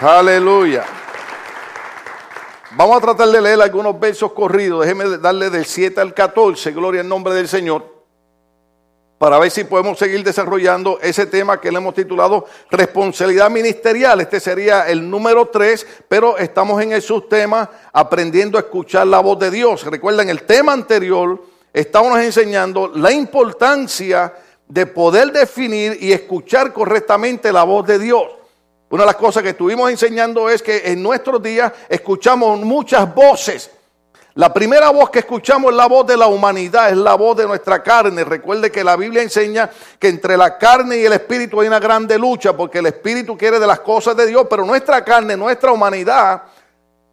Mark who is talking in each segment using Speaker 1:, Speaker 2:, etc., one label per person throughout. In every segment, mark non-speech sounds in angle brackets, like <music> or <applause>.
Speaker 1: Aleluya. Vamos a tratar de leer algunos versos corridos. Déjeme darle del 7 al 14, gloria al nombre del Señor, para ver si podemos seguir desarrollando ese tema que le hemos titulado responsabilidad ministerial. Este sería el número 3, pero estamos en el subtema aprendiendo a escuchar la voz de Dios. Recuerden, el tema anterior estábamos enseñando la importancia de poder definir y escuchar correctamente la voz de Dios. Una de las cosas que estuvimos enseñando es que en nuestros días escuchamos muchas voces. La primera voz que escuchamos es la voz de la humanidad, es la voz de nuestra carne. Recuerde que la Biblia enseña que entre la carne y el espíritu hay una grande lucha, porque el espíritu quiere de las cosas de Dios, pero nuestra carne, nuestra humanidad,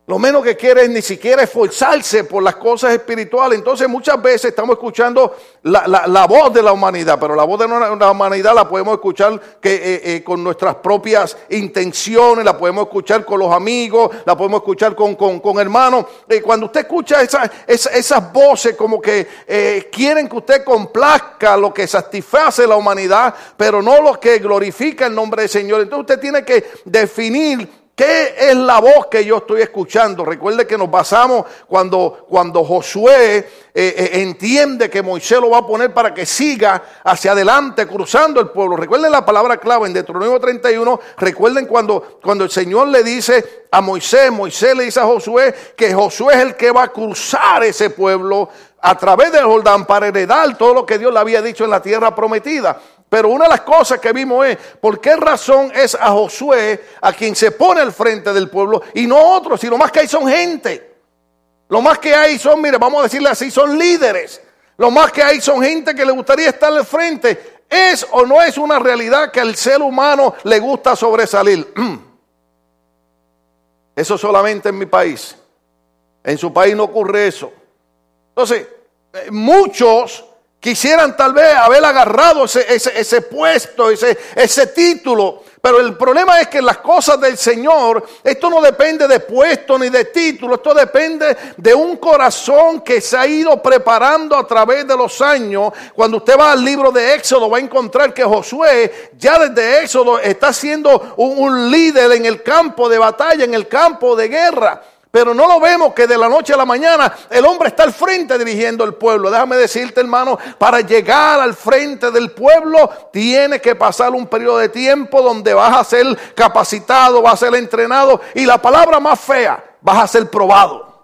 Speaker 1: lo menos que quiere es ni siquiera esforzarse por las cosas espirituales. Entonces muchas veces estamos escuchando la, voz de la humanidad, pero la voz de la humanidad la podemos escuchar que, eh, eh, con nuestras propias intenciones, la podemos escuchar con los amigos, la podemos escuchar con, con, hermanos. Y cuando usted escucha esas voces como que eh, quieren que usted complazca lo que satisface la humanidad, pero no lo que glorifica el nombre del Señor. Entonces usted tiene que definir ¿Qué es la voz que yo estoy escuchando? Recuerde que nos basamos cuando, cuando Josué eh, eh, entiende que Moisés lo va a poner para que siga hacia adelante cruzando el pueblo. Recuerden la palabra clave en Deuteronomio 31. Recuerden cuando, cuando el Señor le dice a Moisés, Moisés le dice a Josué que Josué es el que va a cruzar ese pueblo a través del Jordán para heredar todo lo que Dios le había dicho en la tierra prometida. Pero una de las cosas que vimos es, ¿por qué razón es a Josué a quien se pone al frente del pueblo y no otros? Si lo más que hay son gente. Lo más que hay son, mire, vamos a decirle así, son líderes. Lo más que hay son gente que le gustaría estar al frente. ¿Es o no es una realidad que al ser humano le gusta sobresalir? <clears throat> Eso solamente en mi país. En su país no ocurre eso. Entonces, eh, muchos Quisieran tal vez haber agarrado ese, ese, puesto, ese, ese título. Pero el problema es que las cosas del Señor, esto no depende de puesto ni de título, esto depende de un corazón que se ha ido preparando a través de los años. Cuando usted va al libro de Éxodo va a encontrar que Josué ya desde Éxodo está siendo un líder en el campo de batalla, en el campo de guerra. Pero no lo vemos que de la noche a la mañana el hombre está al frente dirigiendo el pueblo. Déjame decirte, hermano, para llegar al frente del pueblo tiene que pasar un periodo de tiempo donde vas a ser capacitado, vas a ser entrenado y la palabra más fea, vas a ser probado.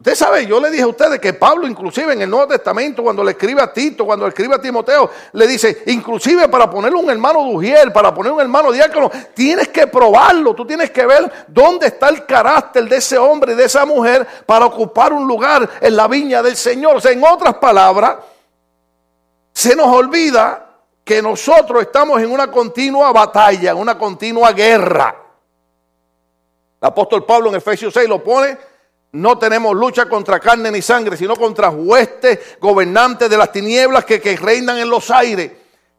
Speaker 1: Usted sabe, yo le dije a ustedes que Pablo inclusive en el Nuevo Testamento, cuando le escribe a Tito, cuando le escribe a Timoteo, le dice, inclusive para ponerle un hermano de Ujiel, para poner un hermano diácono, tienes que probarlo, tú tienes que ver dónde está el carácter de ese hombre y de esa mujer para ocupar un lugar en la viña del Señor. O sea, en otras palabras, se nos olvida que nosotros estamos en una continua batalla, en una continua guerra. El apóstol Pablo en Efesios 6 lo pone no tenemos lucha contra carne ni sangre, sino contra huestes, gobernantes de las tinieblas que, reinan en los aires.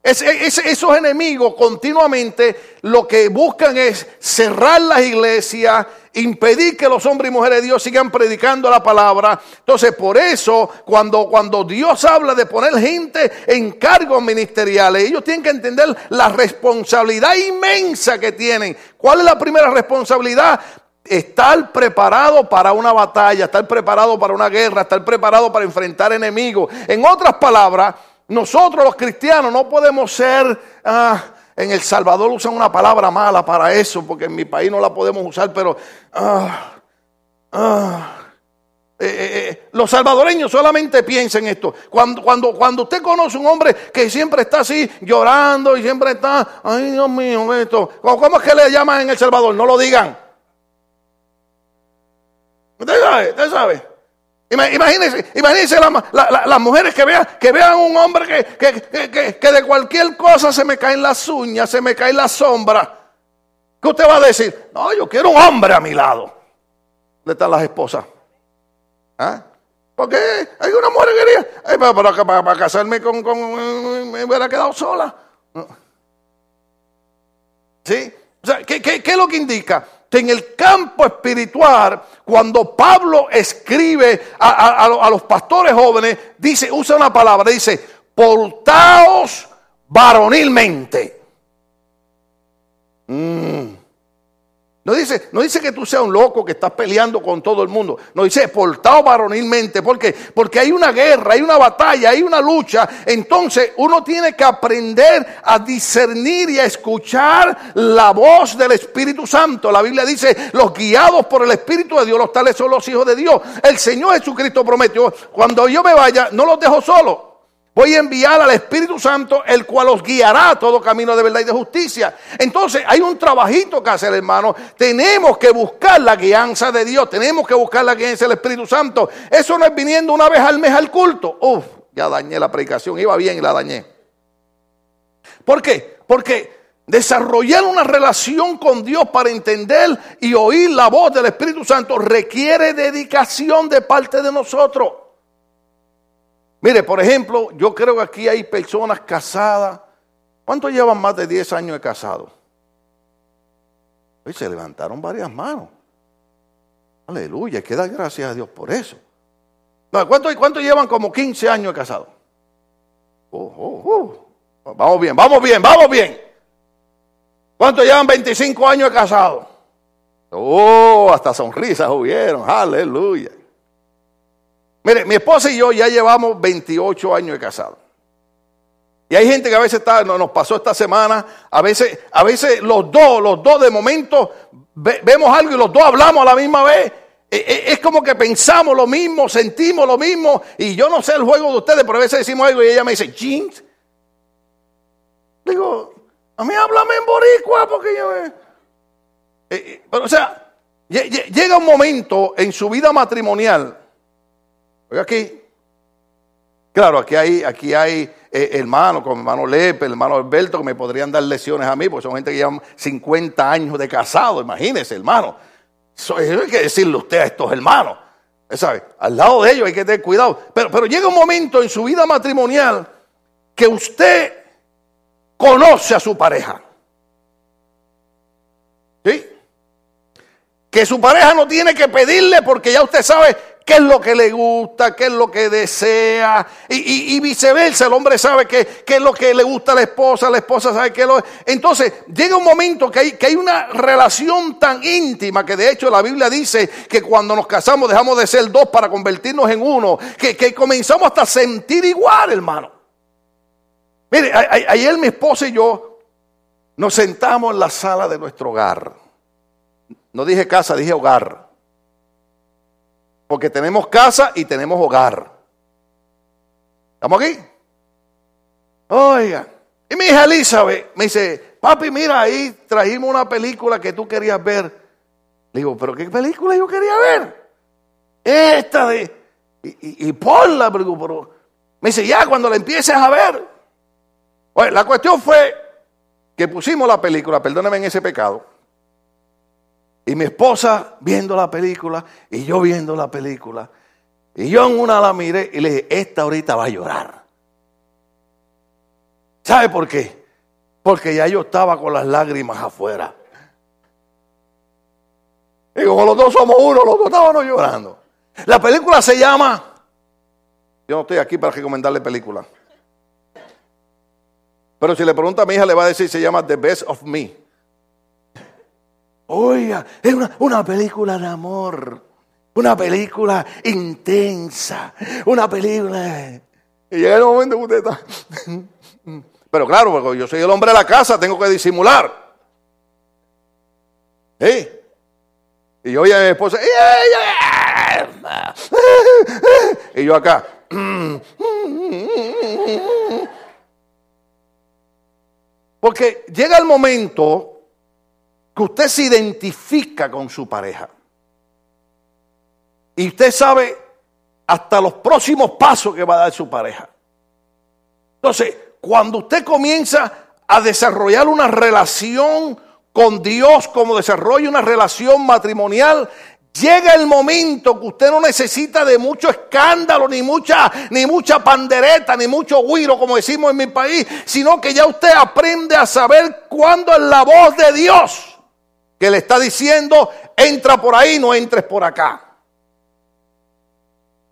Speaker 1: esos enemigos continuamente lo que buscan es cerrar las iglesias, impedir que los hombres y mujeres de Dios sigan predicando la palabra. Entonces, por eso, cuando, cuando Dios habla de poner gente en cargos ministeriales, ellos tienen que entender la responsabilidad inmensa que tienen. ¿Cuál es la primera responsabilidad? Estar preparado para una batalla, estar preparado para una guerra, estar preparado para enfrentar enemigos. En otras palabras, nosotros los cristianos no podemos ser... Ah, en El Salvador usan una palabra mala para eso, porque en mi país no la podemos usar, pero... Ah, ah, eh, eh, eh, los salvadoreños solamente piensan esto. Cuando, cuando, cuando usted conoce un hombre que siempre está así llorando y siempre está, ay Dios mío, esto, ¿cómo es que le llaman en El Salvador? No lo digan. Usted sabe, usted sabe. Imagínense, imagínense las mujeres que vean, que vean un hombre que, que, de cualquier cosa se me caen las uñas, se me cae la sombra. ¿Qué usted va a decir? No, yo quiero un hombre a mi lado. ¿Dónde están las esposas? ¿Ah? Porque hay una mujer que quería, para, para, casarme con, con, me hubiera quedado sola. ¿Sí? O sea, ¿qué, qué, qué es lo que indica? En el campo espiritual, cuando Pablo escribe a, los pastores jóvenes, dice, usa una palabra, dice, portaos varonilmente. Mm. No dice, no dice que tú seas un loco que estás peleando con todo el mundo. No dice portado varonilmente. ¿Por qué? Porque hay una guerra, hay una batalla, hay una lucha. Entonces uno tiene que aprender a discernir y a escuchar la voz del Espíritu Santo. La Biblia dice, los guiados por el Espíritu de Dios, los tales son los hijos de Dios. El Señor Jesucristo prometió, cuando yo me vaya, no los dejo solos. Voy a enviar al Espíritu Santo, el cual os guiará a todo camino de verdad y de justicia. Entonces hay un trabajito que hacer, hermano. Tenemos que buscar la guianza de Dios. Tenemos que buscar la guianza del Espíritu Santo. Eso no es viniendo una vez al mes al culto. Uf, ya dañé la predicación. Iba bien y la dañé. ¿Por qué? Porque desarrollar una relación con Dios para entender y oír la voz del Espíritu Santo requiere dedicación de parte de nosotros. Mire, por ejemplo, yo creo que aquí hay personas casadas. ¿Cuántos llevan más de 10 años de casado? se levantaron varias manos. Aleluya, hay que dar gracias a Dios por eso. ¿Cuántos llevan como 15 años de casado? Oh, oh, oh. Vamos bien, vamos bien, vamos bien. ¿Cuántos llevan 25 años de casado? Oh, hasta sonrisas hubieron. Aleluya. Mire, mi esposa y yo ya llevamos 28 años de casado. Y hay gente que a veces está, nos pasó esta semana, a veces, a veces los dos, los dos de momento vemos algo y los dos hablamos a la misma vez. E, e, es como que pensamos lo mismo, sentimos lo mismo. Y yo no sé el juego de ustedes, pero a veces decimos algo y ella me dice, jeans. Digo, a mí háblame en boricua porque yo... Eh, pero, o sea, llega un momento en su vida matrimonial Oiga aquí. Claro, aquí hay, aquí hay eh, hermanos como hermano Lepe, hermano Alberto, que me podrían dar lesiones a mí, porque son gente que llevan 50 años de casado, imagínese, hermano. Eso, hay que decirle usted a estos hermanos. ¿Sabe? Al lado de ellos hay que tener cuidado. Pero, pero llega un momento en su vida matrimonial que usted conoce a su pareja. ¿Sí? Que su pareja no tiene que pedirle porque ya usted sabe qué es lo que le gusta, qué es lo que desea, y, viceversa, el hombre sabe qué, es lo que le gusta a la esposa, la esposa sabe qué es lo Entonces, llega un momento que hay, que hay una relación tan íntima que de hecho la Biblia dice que cuando nos casamos dejamos de ser dos para convertirnos en uno, que, que comenzamos hasta a sentir igual, hermano. Mire, ayer mi esposa y yo nos sentamos en la sala de nuestro hogar. No dije casa, dije hogar. Porque tenemos casa y tenemos hogar. ¿Estamos aquí? Oiga. Y mi hija Elizabeth me dice, papi, mira, ahí trajimos una película que tú querías ver. Le digo, ¿pero qué película yo quería ver? Esta de... Y, ponla, pero, me dice, ya cuando la empieces a ver. Oye, la cuestión fue que pusimos la película, perdóname en ese pecado. Y mi esposa viendo la película y yo viendo la película. Y yo en una la miré y le dije, esta ahorita va a llorar. ¿Sabe por qué? Porque ya yo estaba con las lágrimas afuera. Y como los dos somos uno, los dos estábamos llorando. La película se llama... Yo no estoy aquí para recomendarle película. Pero si le pregunta a mi hija, le va a decir, se llama The Best of Me. Oiga, es una, película de amor, una película intensa, una película... Y llega el momento que usted está... Pero claro, porque yo soy el hombre de la casa, tengo que disimular. ¿Sí? Y yo oye a mi esposa, y yo acá. Porque llega el momento que usted se identifica con su pareja. Y usted sabe hasta los próximos pasos que va a dar su pareja. Entonces, cuando usted comienza a desarrollar una relación con Dios, como desarrolla una relación matrimonial, llega el momento que usted no necesita de mucho escándalo, ni mucha, ni mucha pandereta, ni mucho guiro, como decimos en mi país, sino que ya usted aprende a saber cuándo es la voz de Dios que le está diciendo, entra por ahí, no entres por acá.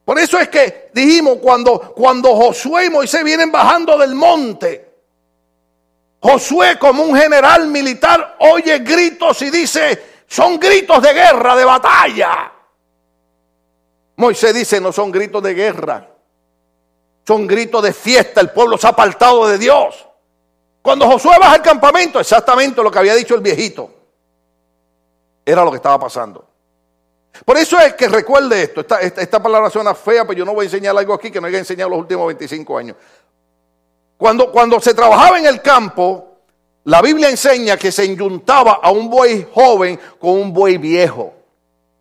Speaker 1: Por eso es que dijimos cuando, cuando Josué y Moisés vienen bajando del monte, Josué como un general militar oye gritos y dice, son gritos de guerra, de batalla. Moisés dice, no son gritos de guerra, son gritos de fiesta, el pueblo se ha apartado de Dios. Cuando Josué baja al campamento, exactamente lo que había dicho el viejito, era lo que estaba pasando. Por eso es que recuerde esto, esta, esta, palabra suena fea, pero yo no voy a enseñar algo aquí que no haya enseñado los últimos 25 años. Cuando, cuando se trabajaba en el campo, la Biblia enseña que se enyuntaba a un buey joven con un buey viejo.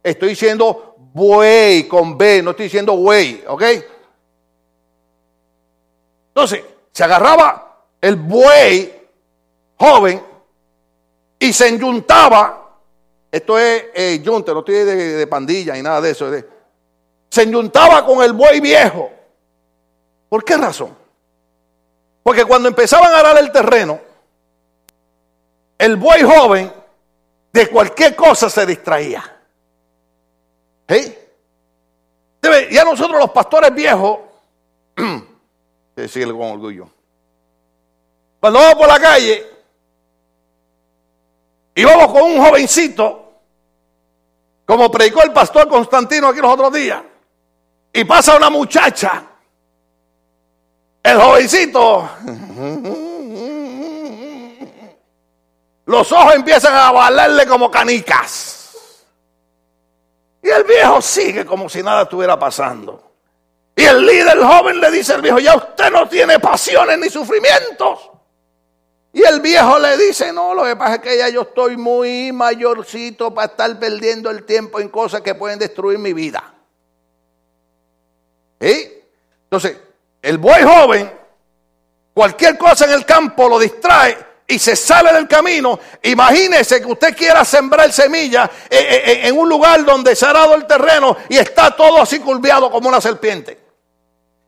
Speaker 1: Estoy diciendo buey con B, no estoy diciendo buey, ¿ok? Entonces, se agarraba el buey joven y se enyuntaba. Esto es eh, no estoy de, pandilla y nada de eso. se enyuntaba con el buey viejo. ¿Por qué razón? Porque cuando empezaban a arar el terreno, el buey joven de cualquier cosa se distraía. ¿Sí? Ya nosotros los pastores viejos, <clears throat> decirle con orgullo, cuando vamos por la calle y vamos con un jovencito, como predicó el pastor Constantino aquí los otros días, y pasa una muchacha, el jovencito los ojos empiezan a valerle como canicas. Y el viejo sigue como si nada estuviera pasando. Y el líder joven le dice al viejo, ya usted no tiene pasiones ni sufrimientos. Y el viejo le dice, no, lo que pasa es que ya yo estoy muy mayorcito para estar perdiendo el tiempo en cosas que pueden destruir mi vida. ¿Sí? Entonces, el buey joven, cualquier cosa en el campo lo distrae y se sale del camino, imagínese que usted quiera sembrar semillas en un lugar donde se ha dado el terreno y está todo así curviado como una serpiente.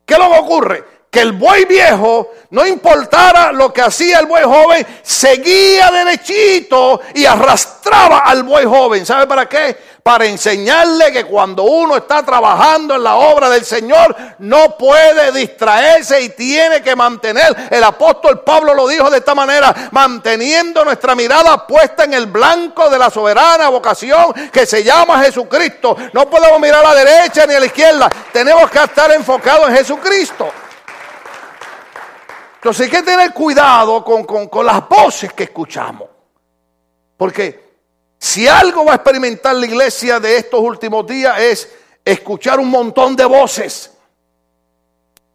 Speaker 1: ¿Qué que ocurre? Que el buey viejo, no importara lo que hacía el buey joven, seguía derechito y arrastraba al buey joven. ¿Sabe para qué? para enseñarle que cuando uno está trabajando en la obra del Señor no puede distraerse y tiene que mantener, el apóstol Pablo lo dijo de esta manera, manteniendo nuestra mirada puesta en el blanco de la soberana vocación que se llama Jesucristo. No podemos mirar a la derecha ni a la izquierda, tenemos que estar enfocados en Jesucristo. Entonces hay que tener cuidado con, con, con las voces que escuchamos. Porque si algo va a experimentar la iglesia de estos últimos días es escuchar un montón de voces.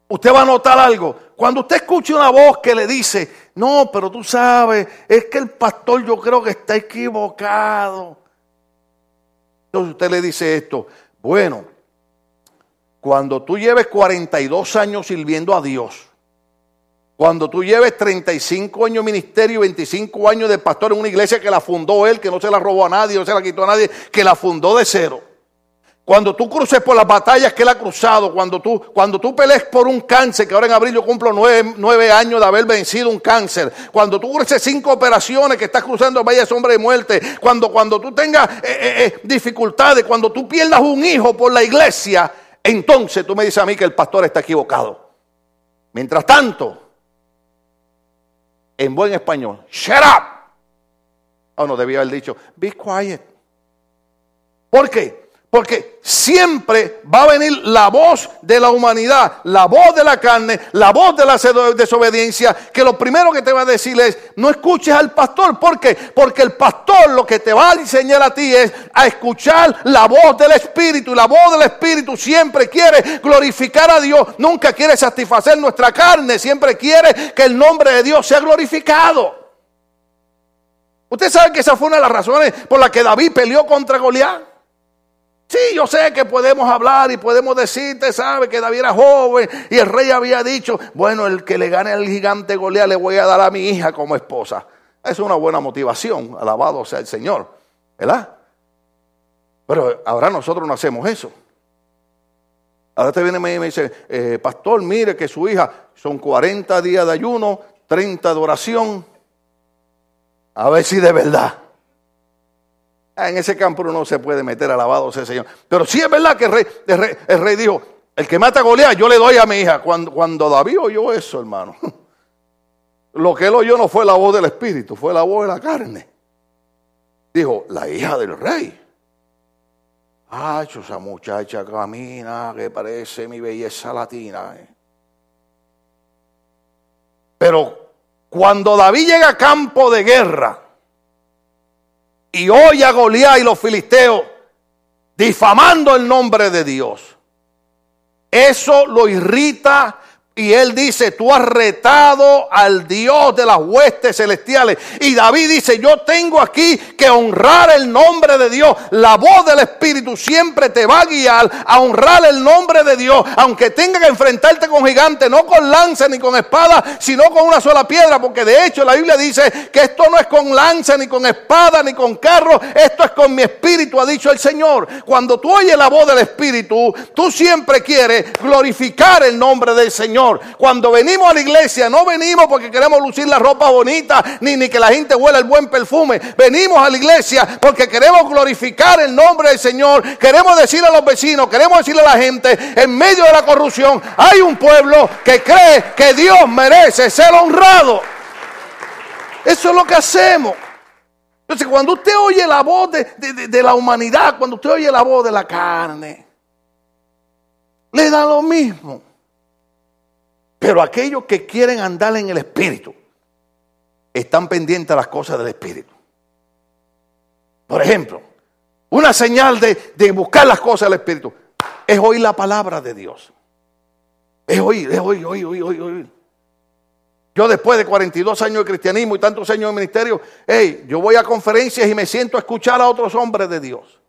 Speaker 1: Usted va a notar algo. Cuando usted escuche una voz que le dice, no, pero tú sabes, es que el pastor yo creo que está equivocado. Entonces usted le dice esto, bueno, cuando tú lleves 42 años sirviendo a Dios, cuando tú lleves 35 años de ministerio, 25 años de pastor en una iglesia que la fundó él, que no se la robó a nadie, no se la quitó a nadie, que la fundó de cero. Cuando tú cruces por las batallas que él ha cruzado, cuando tú, cuando tú pelees por un cáncer, que ahora en abril yo cumplo nueve, años de haber vencido un cáncer, cuando tú cruces cinco operaciones que estás cruzando vaya sombra de muerte, cuando, cuando tú tengas eh, eh, eh, dificultades, cuando tú pierdas un hijo por la iglesia, entonces tú me dices a mí que el pastor está equivocado. Mientras tanto, en buen español, shut up. Oh, no, debía haber dicho, be quiet. ¿Por qué? Porque siempre va a venir la voz de la humanidad, la voz de la carne, la voz de la desobediencia, que lo primero que te va a decir es, no escuches al pastor. ¿Por qué? Porque el pastor lo que te va a enseñar a ti es a escuchar la voz del Espíritu. Y la voz del Espíritu siempre quiere glorificar a Dios, nunca quiere satisfacer nuestra carne, siempre quiere que el nombre de Dios sea glorificado. Usted sabe que esa fue una de las razones por las que David peleó contra Goliat. Sí, yo sé que podemos hablar y podemos decirte, sabe que David era joven y el rey había dicho, bueno, el que le gane al gigante Goliat le voy a dar a mi hija como esposa. Es una buena motivación, alabado sea el Señor, ¿verdad? Pero ahora nosotros no hacemos eso. Ahora te viene y me dice, eh, pastor, mire que su hija son 40 días de ayuno, 30 de oración. A ver si de verdad. Ah, en ese campo uno no se puede meter, alabado sea el Señor. Pero sí es verdad que el rey, el rey, dijo, el que mata a Goliat, yo le doy a mi hija. Cuando, cuando David oyó eso, hermano, <laughs> lo que él oyó no fue la voz del Espíritu, fue la voz de la carne. dijo, la hija del rey. Ay, esa muchacha camina que parece mi belleza latina. eh". Pero cuando David llega a campo de guerra y oye a Goliat y los filisteos difamando el nombre de Dios, eso lo irrita y él dice, tú has retado al Dios de las huestes celestiales. Y David dice, yo tengo aquí que honrar el nombre de Dios. La voz del Espíritu siempre te va a guiar a honrar el nombre de Dios. Aunque tenga que enfrentarte con gigantes, no con lanza ni con espada, sino con una sola piedra. Porque de hecho la Biblia dice que esto no es con lanza, ni con espada, ni con carro. Esto es con mi Espíritu, ha dicho el Señor. Cuando tú oyes la voz del Espíritu, tú siempre quieres glorificar el nombre del Señor. Cuando venimos a la iglesia, no venimos porque queremos lucir la ropa bonita, ni, ni que la gente huela el buen perfume. Venimos a la iglesia porque queremos glorificar el nombre del Señor. Queremos decirle a los vecinos, queremos decirle a la gente, en medio de la corrupción, hay un pueblo que cree que Dios merece ser honrado. Eso es lo que hacemos. Entonces, cuando usted oye la voz de, de- de- de la humanidad, cuando usted oye la voz de la carne, le da lo mismo. Pero aquellos que quieren andar en el Espíritu están pendientes a las cosas del Espíritu. Por ejemplo, una señal de, de buscar las cosas del Espíritu es oír la palabra de Dios. Es oír, es oír, oír, oír, oír. Yo después de 42 años de cristianismo y tantos años de ministerio, hey, yo voy a conferencias y me siento a escuchar a otros hombres de Dios.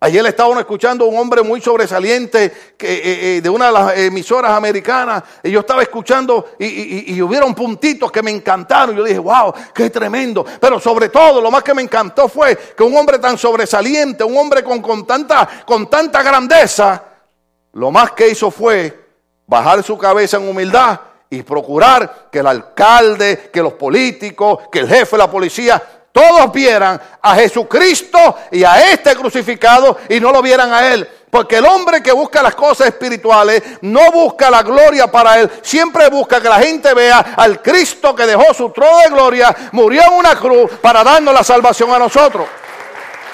Speaker 1: Ayer estaba uno escuchando a un hombre muy sobresaliente eh, eh, de una de las emisoras americanas. Y yo estaba escuchando y, y- y hubieron puntitos que me encantaron. Yo dije, wow, qué tremendo. Pero sobre todo, lo más que me encantó fue que un hombre tan sobresaliente, un hombre con, con, tanta, con tanta grandeza, lo más que hizo fue bajar su cabeza en humildad y procurar que el alcalde, que los políticos, que el jefe de la policía, todos vieran a Jesucristo y a este crucificado y no lo vieran a él. Porque el hombre que busca las cosas espirituales no busca la gloria para él, siempre busca que la gente vea al Cristo que dejó su trono de gloria, murió en una cruz para darnos la salvación a nosotros.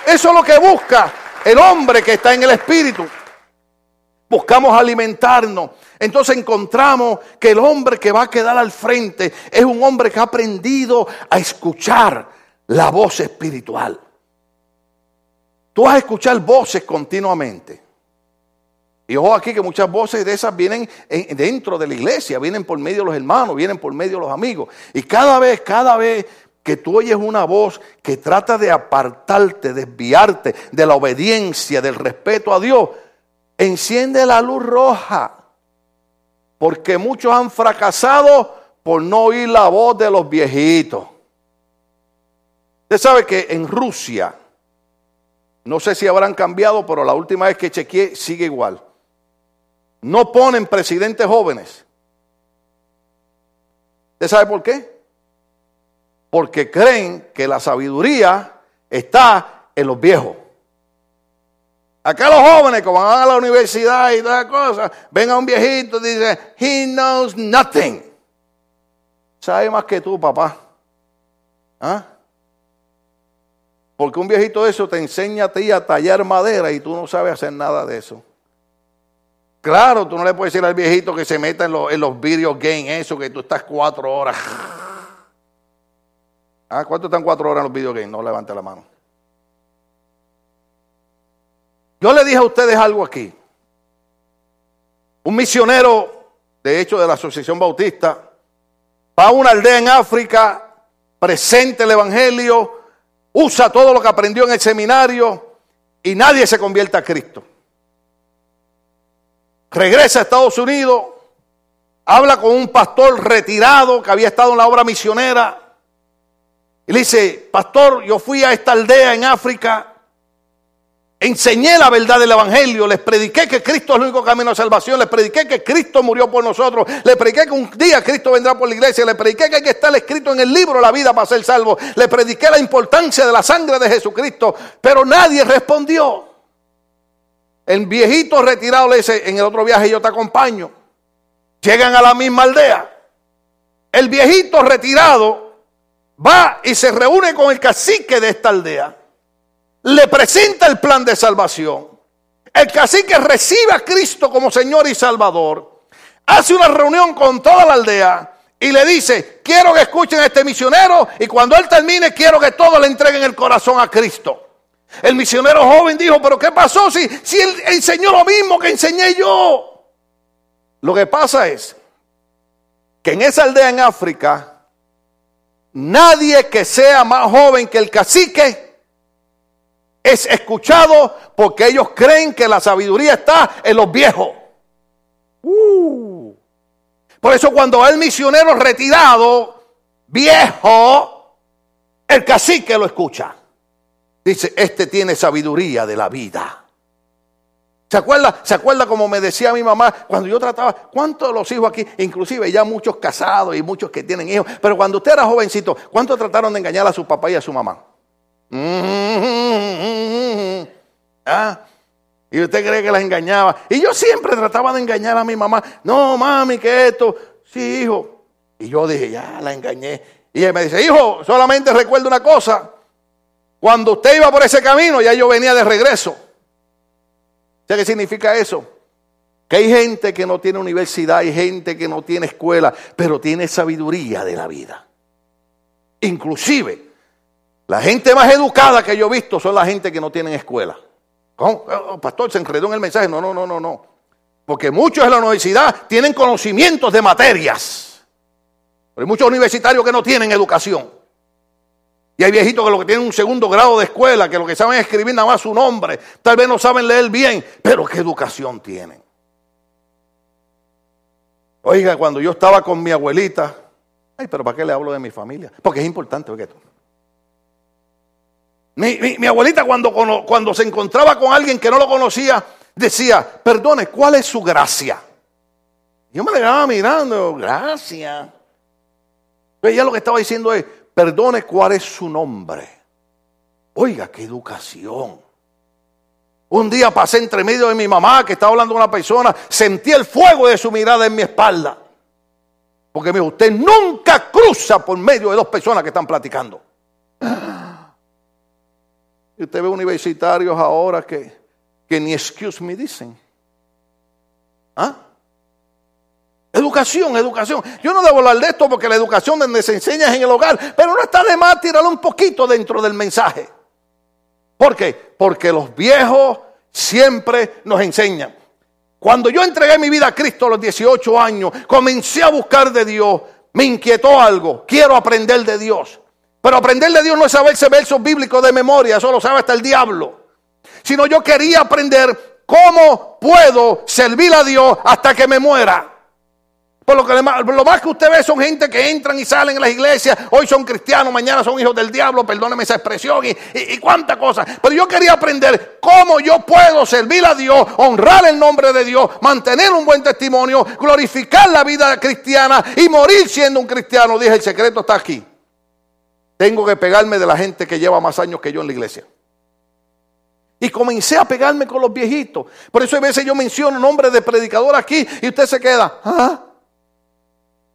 Speaker 1: Eso es lo que busca el hombre que está en el espíritu buscamos alimentarnos. Entonces encontramos que el hombre que va a quedar al frente es un hombre que ha aprendido a escuchar la voz espiritual. Tú vas a escuchar voces continuamente. Y ojo aquí que muchas voces de esas vienen en- dentro de la iglesia, vienen por medio de los hermanos, vienen por medio de los amigos. Y cada vez, cada vez que tú oyes una voz que trata de apartarte, desviarte de la obediencia, del respeto a Dios, enciende la luz roja. Porque muchos han fracasado por no oír la voz de los viejitos. Usted sabe que en Rusia, no sé si habrán cambiado, pero la última vez que chequeé sigue igual. No ponen presidentes jóvenes. ¿Usted sabe por qué? Porque creen que la sabiduría está en los viejos. Acá los jóvenes, como van a la universidad y todas las cosas, ven a un viejito y dicen, he knows nothing. Sabe más que tú, papá. ¿Ah? Porque un viejito de eso te enseña a ti a tallar madera y tú no sabes hacer nada de eso. Claro, tú no le puedes decir al viejito que se meta en, los- en los eso, que tú estás cuatro horas. ¿Ah? ¿Cuánto están cuatro horas en los video? No levante la mano. Yo le dije a ustedes algo aquí. Un misionero, de hecho, de la Asociación Bautista, va a una aldea en África, presenta el Evangelio, usa todo lo que aprendió en el seminario y nadie se convierte a Cristo. Regresa a Estados Unidos, habla con un pastor retirado que había estado en la obra misionera y le dice, pastor, yo fui a esta aldea en África, enseñé la verdad del Evangelio, les prediqué que Cristo es el único camino de salvación, les prediqué que Cristo murió por nosotros, les prediqué que un día Cristo vendrá por la iglesia, les prediqué que hay que estar escrito en el libro la vida para ser salvo, les prediqué la importancia de la sangre de Jesucristo, pero nadie respondió. El viejito retirado le dice, en el otro viaje yo te acompaño. Llegan a la misma aldea. El viejito retirado va y se reúne con el cacique de esta aldea, le presenta el plan de salvación. El cacique recibe a Cristo como Señor y Salvador, hace una reunión con toda la aldea y le dice, quiero que escuchen a este misionero y cuando él termine quiero que todos le entreguen el corazón a Cristo. El misionero joven dijo, pero ¿qué pasó si, si él enseñó lo mismo que enseñé yo? Lo que pasa es que en esa aldea en África, nadie que sea más joven que el cacique es escuchado porque ellos creen que la sabiduría está en los viejos. Uh. Por eso cuando el misionero retirado, viejo, el cacique lo escucha. Dice, este tiene sabiduría de la vida. ¿Se acuerda, ¿Se acuerda como me decía mi mamá cuando yo trataba, cuántos de los hijos aquí, inclusive ya muchos casados y muchos que tienen hijos, pero cuando usted era jovencito, ¿cuántos trataron de engañar a su papá y a su mamá? ¿Ah? Y usted cree que las engañaba. Y yo siempre trataba de engañar a mi mamá. No, mami, que esto. Sí, hijo. Y yo dije, ya la engañé. Y ella me dice, hijo, solamente recuerdo una cosa. Cuando usted iba por ese camino, ya yo venía de regreso. ¿Qué significa eso? Que hay gente que no tiene universidad, hay gente que no tiene escuela, pero tiene sabiduría de la vida. Inclusive, la gente más educada que yo he visto son la gente que no tienen escuela. ¿Cómo? Oh, pastor, se enredó en el mensaje. No, no, no, no, no. Porque muchos en la universidad tienen conocimientos de materias. Pero hay muchos universitarios que no tienen educación. Y hay viejitos que lo que tienen un segundo grado de escuela, que lo que saben es escribir nada más su nombre, tal vez no saben leer bien, pero qué educación tienen. Oiga, cuando yo estaba con mi abuelita, ay, pero ¿para qué le hablo de mi familia? Porque es importante, oiga esto. Mi, abuelita cuando, se encontraba con alguien que no lo conocía, decía, perdone, ¿cuál es su gracia? Yo me le quedaba mirando, gracias. Ella lo que estaba diciendo es, perdone cuál es su nombre. Oiga, qué educación. Un día pasé entre medio de mi mamá que estaba hablando con una persona, sentí el fuego de su mirada en mi espalda. Porque me dijo, usted nunca cruza por medio de dos personas que están platicando. Y usted ve universitarios ahora que, que ni excuse me dicen. ¿Ah? Educación, educación. Yo no debo hablar de esto porque la educación donde se enseña es en el hogar, pero no está de más tirarlo un poquito dentro del mensaje. ¿Por qué? Porque los viejos siempre nos enseñan. Cuando yo entregué mi vida a Cristo a los 18 años, comencé a buscar de Dios, me inquietó algo, quiero aprender de Dios. Pero aprender de Dios no es saberse versos bíblicos de memoria, eso lo sabe hasta el diablo. Sino yo quería aprender cómo puedo servir a Dios hasta que me muera. Por lo que lo más que usted ve son gente que entran y salen en las iglesias. Hoy son cristianos, mañana son hijos del diablo, perdóneme esa expresión y, y, cuánta cosa. Pero yo quería aprender cómo yo puedo servir a Dios, honrar el nombre de Dios, mantener un buen testimonio, glorificar la vida cristiana y morir siendo un cristiano. Dije, el secreto está aquí. Tengo que pegarme de la gente que lleva más años que yo en la iglesia. Y comencé a pegarme con los viejitos. Por eso a veces yo menciono nombres de predicador aquí y usted se queda. ¿Ah?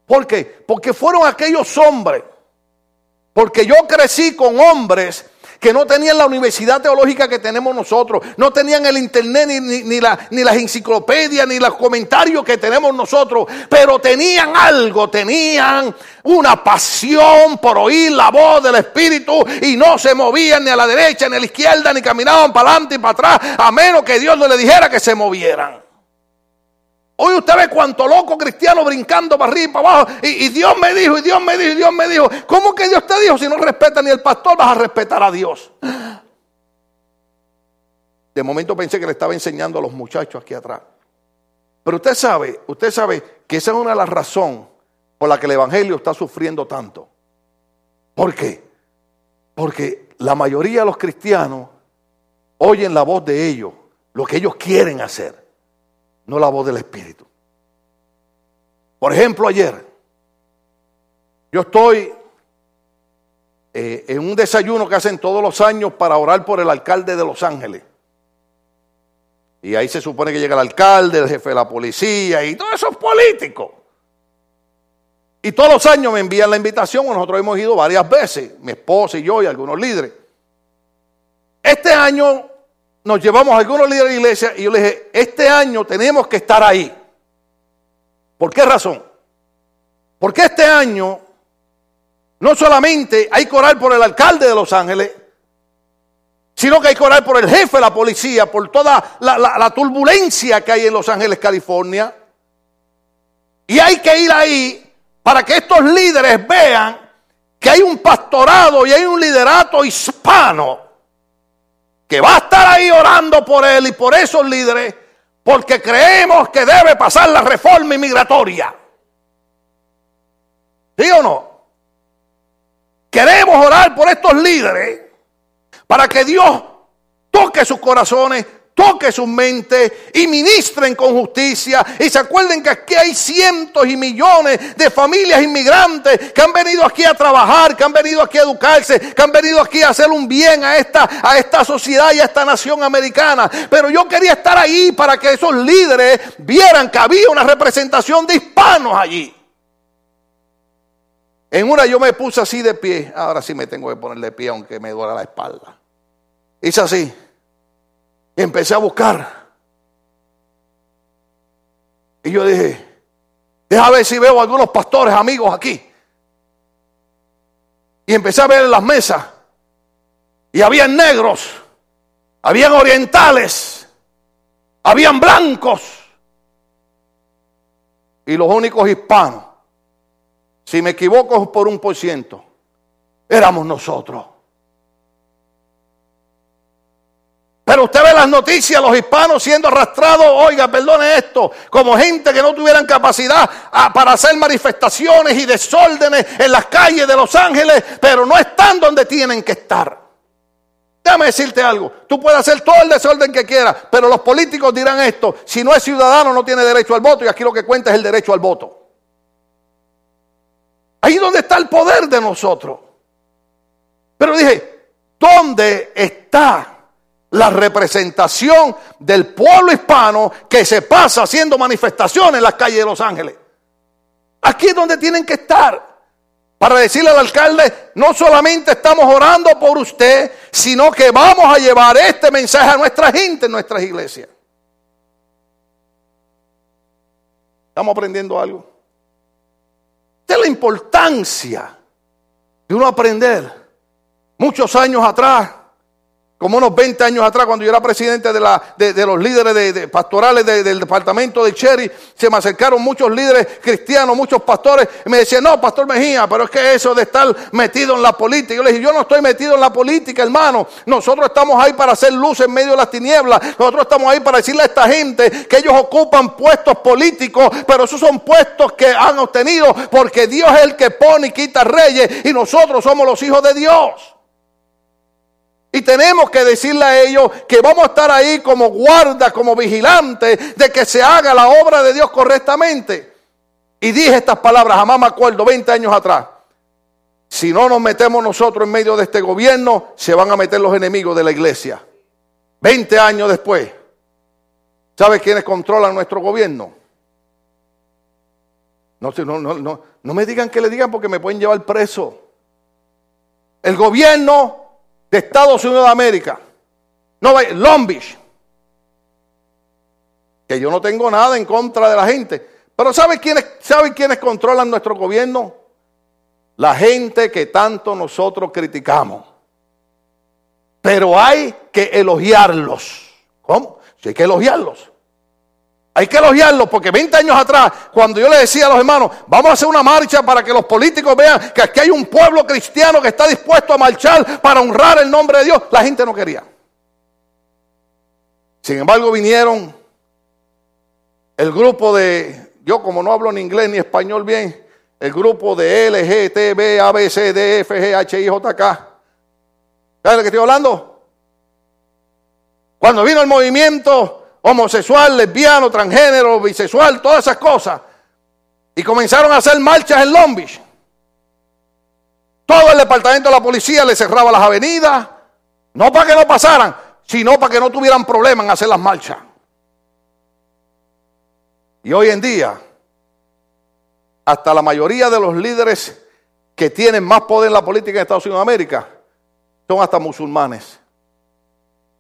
Speaker 1: ¿Por qué? Porque fueron aquellos hombres. Porque yo crecí con hombres que no tenían la universidad teológica que tenemos nosotros, no tenían el internet, ni, la, ni las enciclopedias, ni los comentarios que tenemos nosotros, pero tenían algo, tenían una pasión por oír la voz del Espíritu y no se movían ni a la derecha ni a la izquierda, ni caminaban para adelante y para atrás, a menos que Dios no le dijera que se movieran. Hoy usted ve cuánto loco cristiano brincando para arriba y para abajo. Y, Dios me dijo, y Dios me dijo, y Dios me dijo. ¿Cómo que Dios te dijo? Si no respeta ni el pastor, vas a respetar a Dios. De momento pensé que le estaba enseñando a los muchachos aquí atrás. Pero usted sabe, usted sabe que esa es una de las razones por la que el Evangelio está sufriendo tanto. ¿Por qué? Porque la mayoría de los cristianos oyen la voz de ellos, lo que ellos quieren hacer no la voz del Espíritu. Por ejemplo, ayer yo estoy eh, en un desayuno que hacen todos los años para orar por el alcalde de Los Ángeles. Y ahí se supone que llega el alcalde, el jefe de la policía y todos esos políticos. Y todos los años me envían la invitación, nosotros hemos ido varias veces, mi esposa y yo y algunos líderes. Este año nos llevamos a algunos líderes de la iglesia y yo les dije, este año tenemos que estar ahí. ¿Por qué razón? Porque este año no solamente hay que orar por el alcalde de Los Ángeles, sino que hay que orar por el jefe de la policía, por toda la, la turbulencia que hay en Los Ángeles, California. Y hay que ir ahí para que estos líderes vean que hay un pastorado y hay un liderato hispano que va a estar ahí orando por él y por esos líderes porque creemos que debe pasar la reforma inmigratoria. ¿Sí o no? Queremos orar por estos líderes para que Dios toque sus corazones, toque sus mentes y ministren con justicia. Y se acuerden que aquí hay cientos y millones de familias inmigrantes que han venido aquí a trabajar, que han venido aquí a educarse, que han venido aquí a hacer un bien a esta, a esta sociedad y a esta nación americana. Pero yo quería estar ahí para que esos líderes vieran que había una representación de hispanos allí. En una yo me puse así de pie. Ahora sí me tengo que poner de pie aunque me duela la espalda. Hice así empecé a buscar. Y yo dije, déjame ver si veo algunos pastores amigos aquí. Y empecé a ver en las mesas. Y habían negros, habían orientales, habían blancos. Y los únicos hispanos, si me equivoco por un por ciento, éramos nosotros. Usted ve las noticias, los hispanos siendo arrastrados, oiga, perdone esto, como gente que no tuvieran capacidad ah, para hacer manifestaciones y desórdenes en las calles de Los Ángeles, pero no están donde tienen que estar. Déjame decirte algo, tú puedes hacer todo el desorden que quieras, pero los políticos dirán esto, si no es ciudadano no tiene derecho al voto y aquí lo que cuenta es el derecho al voto. Ahí donde está el poder de nosotros. Pero dije, ¿dónde está la representación del pueblo hispano que se pasa haciendo manifestaciones en las calles de Los Ángeles. Aquí es donde tienen que estar. Para decirle al alcalde, no solamente estamos orando por usted, sino que vamos a llevar este mensaje a nuestra gente en nuestras iglesias. ¿Estamos aprendiendo algo? De la importancia de uno aprender. Muchos años atrás, como unos 20 años atrás, cuando yo era presidente de, la, de, los líderes de, pastorales del departamento de Cherry, se me acercaron muchos líderes cristianos, muchos pastores, y me decían, no, Pastor Mejía, pero es que eso de estar metido en la política. Yo les dije, yo no estoy metido en la política, hermano. Nosotros estamos ahí para hacer luz en medio de las tinieblas. Nosotros estamos ahí para decirle a esta gente que ellos ocupan puestos políticos, pero esos son puestos que han obtenido porque Dios es el que pone y quita reyes y nosotros somos los hijos de Dios. Y tenemos que decirle a ellos que vamos a estar ahí como guarda, como vigilantes de que se haga la obra de Dios correctamente. Y dije estas palabras, jamás me acuerdo, 20 años atrás. Si no nos metemos nosotros en medio de este gobierno, se van a meter los enemigos de la iglesia. 20 años después, ¿sabe quiénes controlan nuestro gobierno? No, no, no, no, no me digan que le digan porque me pueden llevar preso. El gobierno de Estados Unidos de América. No, Long Beach. Que yo no tengo nada en contra de la gente. Pero ¿sabe quiénes, ¿sabe quiénes controlan nuestro gobierno? La gente que tanto nosotros criticamos. Pero hay que elogiarlos. ¿Cómo? Sí hay que elogiarlos. Hay que elogiarlo porque 20 años atrás, cuando yo le decía a los hermanos, vamos a hacer una marcha para que los políticos vean que aquí hay un pueblo cristiano que está dispuesto a marchar para honrar el nombre de Dios, la gente no quería. Sin embargo, vinieron el grupo de, yo como no hablo ni inglés ni español bien, el grupo de L, G, T, B, A, B, C, D, F, G, H, I, J, K. ¿Saben de qué estoy hablando? Cuando vino el movimiento homosexual, lesbiano, transgénero, bisexual, todas esas cosas. Y comenzaron a hacer marchas en Long Beach. Todo el departamento de la policía le cerraba las avenidas, no para que no pasaran, sino para que no tuvieran problemas en hacer las marchas. Y hoy en día hasta la mayoría de los líderes que tienen más poder en la política en Estados Unidos de América son hasta musulmanes.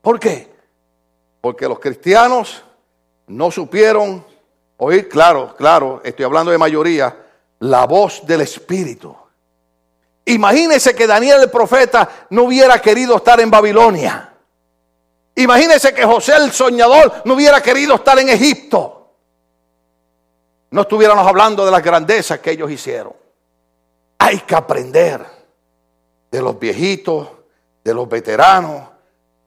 Speaker 1: ¿Por qué? Porque los cristianos no supieron oír, claro, claro, estoy hablando de mayoría, la voz del Espíritu. Imagínese que Daniel el profeta no hubiera querido estar en Babilonia. Imagínese que José el soñador no hubiera querido estar en Egipto. No estuviéramos hablando de las grandezas que ellos hicieron. Hay que aprender de los viejitos, de los veteranos,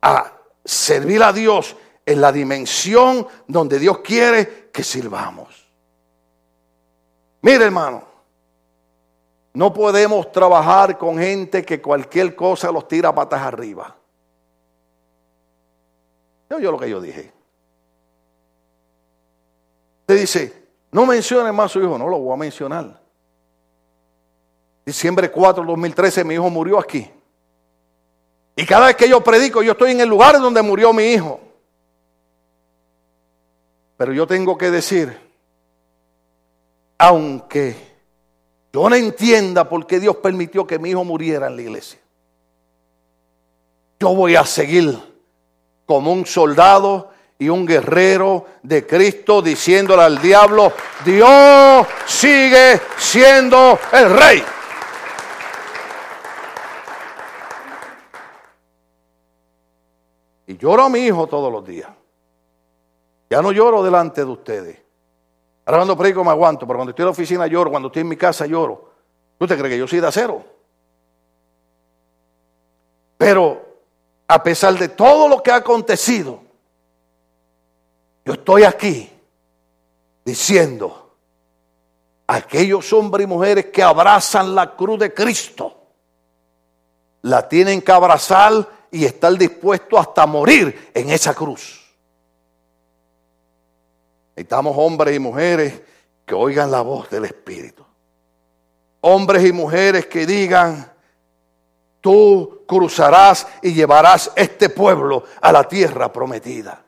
Speaker 1: a servir a Dios en la dimensión donde Dios quiere que sirvamos. Mire hermano, no podemos trabajar con gente que cualquier cosa los tira patas arriba. Yo, lo que yo dije. Usted dice, no mencione más a su hijo, no lo voy a mencionar. Diciembre 4 2013 mi hijo murió aquí. Y cada vez que yo predico, yo estoy en el lugar donde murió mi hijo. Pero yo tengo que decir, aunque yo no entienda por qué Dios permitió que mi hijo muriera en la iglesia, yo voy a seguir como un soldado y un guerrero de Cristo diciéndole al diablo, Dios sigue siendo el rey. Y lloro a mi hijo todos los días. Ya no lloro delante de ustedes. Ahora cuando predico me aguanto, pero cuando estoy en la oficina lloro, cuando estoy en mi casa lloro. ¿Usted cree que yo soy de acero? Pero a pesar de todo lo que ha acontecido, yo estoy aquí diciendo aquellos hombres y mujeres que abrazan la cruz de Cristo, la tienen que abrazar y estar dispuestos hasta morir en esa cruz. Necesitamos hombres y mujeres que oigan la voz del Espíritu. Hombres y mujeres que digan, tú cruzarás y llevarás este pueblo a la tierra prometida.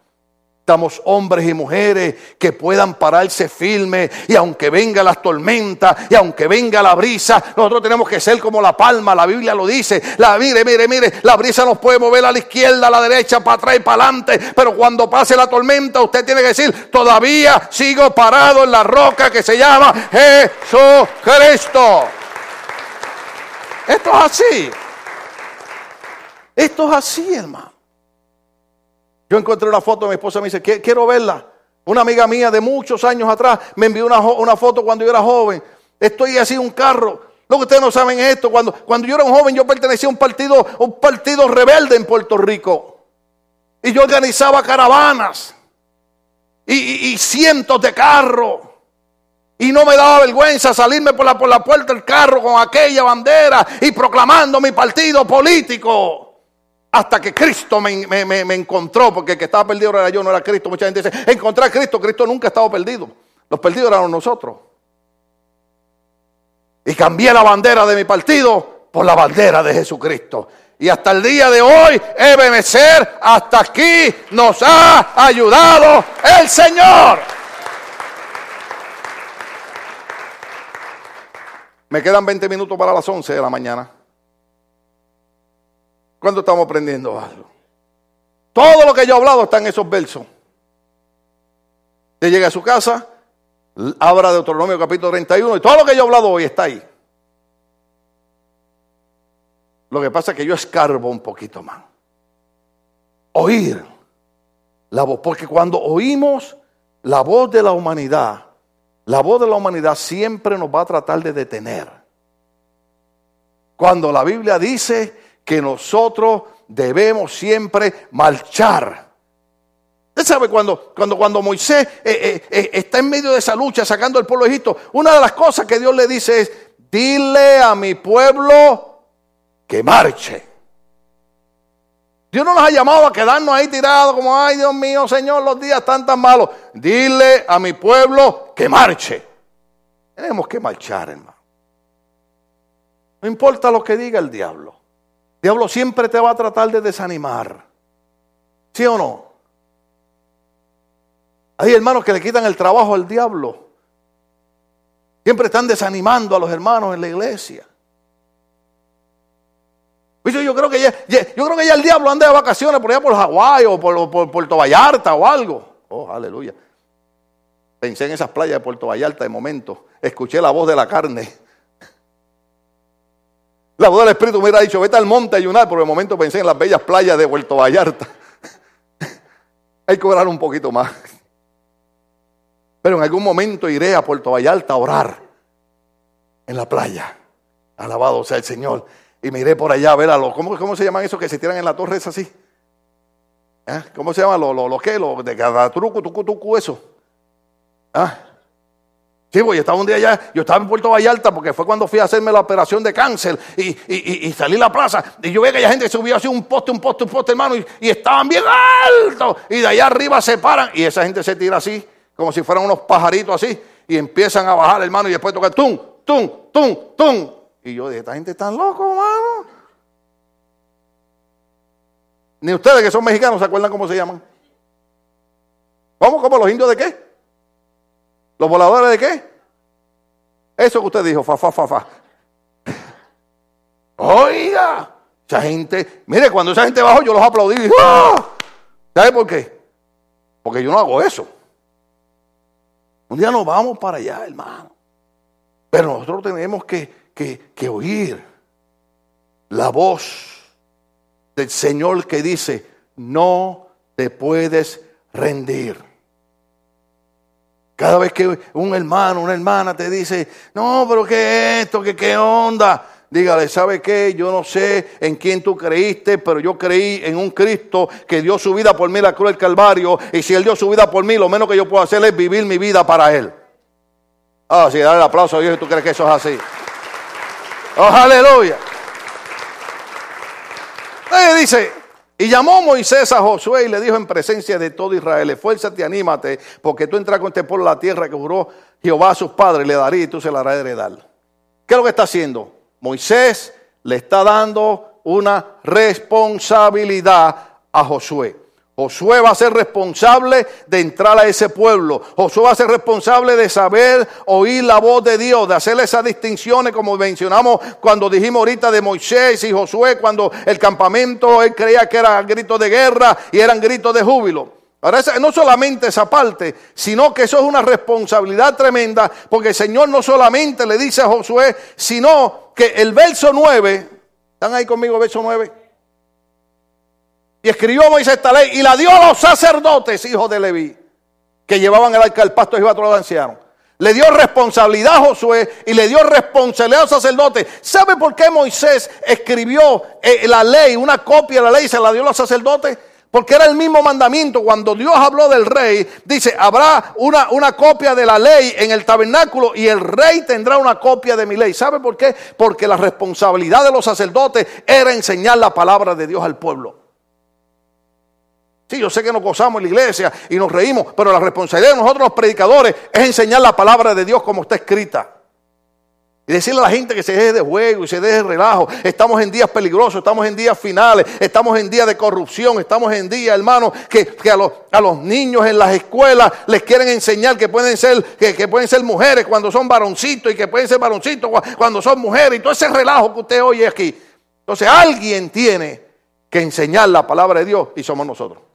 Speaker 1: Estamos hombres y mujeres que puedan pararse firme y aunque venga las tormentas y aunque venga la brisa, nosotros tenemos que ser como la palma, la Biblia lo dice. La mire, mire, mire, la brisa nos puede mover a la izquierda, a la derecha, para atrás y para adelante, pero cuando pase la tormenta usted tiene que decir, todavía sigo parado en la roca que se llama Jesucristo. Esto es así. Esto es así, hermano. Yo encontré una foto, mi esposa me dice, quiero verla. Una amiga mía de muchos años atrás me envió una, foto cuando yo era joven. Estoy así en un carro. Lo que ustedes no saben es esto. Cuando, cuando yo era un joven, yo pertenecía a un partido, un partido rebelde en Puerto Rico. Y yo organizaba caravanas. Y, cientos de carros. Y no me daba vergüenza salirme por la, por la puerta del carro con aquella bandera y proclamando mi partido político hasta que Cristo me, encontró, porque el que estaba perdido era yo, no era Cristo. Mucha gente dice, encontrar a Cristo, Cristo nunca ha estado perdido. Los perdidos eran nosotros. Y cambié la bandera de mi partido por la bandera de Jesucristo. Y hasta el día de hoy, Ebenezer, hasta aquí nos ha ayudado el Señor. Me quedan 20 minutos para las 11 de la mañana. ¿Cuándo estamos aprendiendo algo? Todo lo que yo he hablado está en esos versos. Usted llega a su casa, abra Deuteronomio capítulo 31 y todo lo que yo he hablado hoy está ahí. Lo que pasa es que yo escarbo un poquito más. Oír la voz, porque cuando oímos la voz de la humanidad, la voz de la humanidad siempre nos va a tratar de detener. Cuando la Biblia dice que nosotros debemos siempre marchar. Usted sabe cuando, cuando, cuando Moisés eh, eh, eh, está en medio de esa lucha sacando al pueblo de Egipto, una de las cosas que Dios le dice es, dile a mi pueblo que marche. Dios no nos ha llamado a quedarnos ahí tirados como, ay Dios mío, Señor, los días están tan malos. Dile a mi pueblo que marche. Tenemos que marchar, hermano. No importa lo que diga el diablo diablo siempre te va a tratar de desanimar. ¿Sí o no? Hay hermanos que le quitan el trabajo al diablo. Siempre están desanimando a los hermanos en la iglesia. Yo creo que ya, yo creo que ya el diablo anda de vacaciones por allá por Hawái o por Puerto Vallarta o algo. Oh, aleluya. Pensé en esas playas de Puerto Vallarta de momento. Escuché la voz de la carne. La voz del Espíritu me hubiera dicho, vete al monte a ayunar, pero de momento pensé en las bellas playas de Puerto Vallarta. <laughs> Hay que orar un poquito más. Pero en algún momento iré a Puerto Vallarta a orar en la playa. Alabado sea el Señor. Y me iré por allá a ver a los, ¿cómo, se llaman esos que se tiran en la torre? Es así. ¿Eh? ¿Cómo se llaman los, los, los de cada truco, tucu, eso. ¿Ah? Sí, yo estaba un día allá, yo estaba en Puerto Vallarta porque fue cuando fui a hacerme la operación de cáncer y, salí a la plaza y yo vi que hay gente que subió así un poste, un poste, un poste, hermano, y, y estaban bien altos y de allá arriba se paran y esa gente se tira así, como si fueran unos pajaritos así y empiezan a bajar, hermano, y después tocan tum, tum, tum, tum. Y yo dije, esta gente está loco, hermano. Ni ustedes que son mexicanos se acuerdan cómo se llaman. ¿Cómo? ¿Cómo los indios de qué? ¿Los voladores de qué? Eso que usted dijo, fa, fa, fa, fa. Oiga, esa gente, mire, cuando esa gente bajó, yo los aplaudí. ¡Ah! ¿Sabe por qué? Porque yo no hago eso. Un día nos vamos para allá, hermano. Pero nosotros tenemos que, que, que oír la voz del Señor que dice, no te puedes rendir. Cada vez que un hermano, una hermana te dice, no, pero ¿qué es esto? ¿Qué, qué onda? Dígale, ¿sabe qué? Yo no sé en quién tú creíste, pero yo creí en un Cristo que dio su vida por mí la cruz del Calvario. Y si Él dio su vida por mí, lo menos que yo puedo hacer es vivir mi vida para Él. Ah, sí, dale el aplauso a Dios si tú crees que eso es así. Oh, aleluya. Eh, dice, y llamó Moisés a Josué y le dijo en presencia de todo Israel, esfuérzate, anímate, porque tú entras con este pueblo a la tierra que juró Jehová a sus padres, le daría y tú se la harás heredar. ¿Qué es lo que está haciendo? Moisés le está dando una responsabilidad a Josué. Josué va a ser responsable de entrar a ese pueblo. Josué va a ser responsable de saber oír la voz de Dios, de hacer esas distinciones como mencionamos cuando dijimos ahorita de Moisés y Josué, cuando el campamento él creía que eran gritos de guerra y eran gritos de júbilo. Ahora, no solamente esa parte, sino que eso es una responsabilidad tremenda, porque el Señor no solamente le dice a Josué, sino que el verso 9, ¿están ahí conmigo, verso 9? Y escribió Moisés esta ley y la dio a los sacerdotes, hijos de Leví, que llevaban el arca del pasto y a todos los ancianos. Le dio responsabilidad a Josué y le dio responsabilidad a los sacerdotes. ¿Sabe por qué Moisés escribió eh, la ley, una copia de la ley y se la dio a los sacerdotes? Porque era el mismo mandamiento. Cuando Dios habló del rey, dice, habrá una, una, copia de la ley en el tabernáculo y el rey tendrá una copia de mi ley. ¿Sabe por qué? Porque la responsabilidad de los sacerdotes era enseñar la palabra de Dios al pueblo. Sí, yo sé que nos gozamos en la iglesia y nos reímos, pero la responsabilidad de nosotros los predicadores es enseñar la palabra de Dios como está escrita. Y decirle a la gente que se deje de juego y se deje de relajo. Estamos en días peligrosos, estamos en días finales, estamos en días de corrupción, estamos en días, hermano, que, a, los, a, los, niños en las escuelas les quieren enseñar que pueden ser, que, que, pueden ser mujeres cuando son varoncitos y que pueden ser varoncitos cuando son mujeres. Y todo ese relajo que usted oye aquí. Entonces alguien tiene que enseñar la palabra de Dios y somos nosotros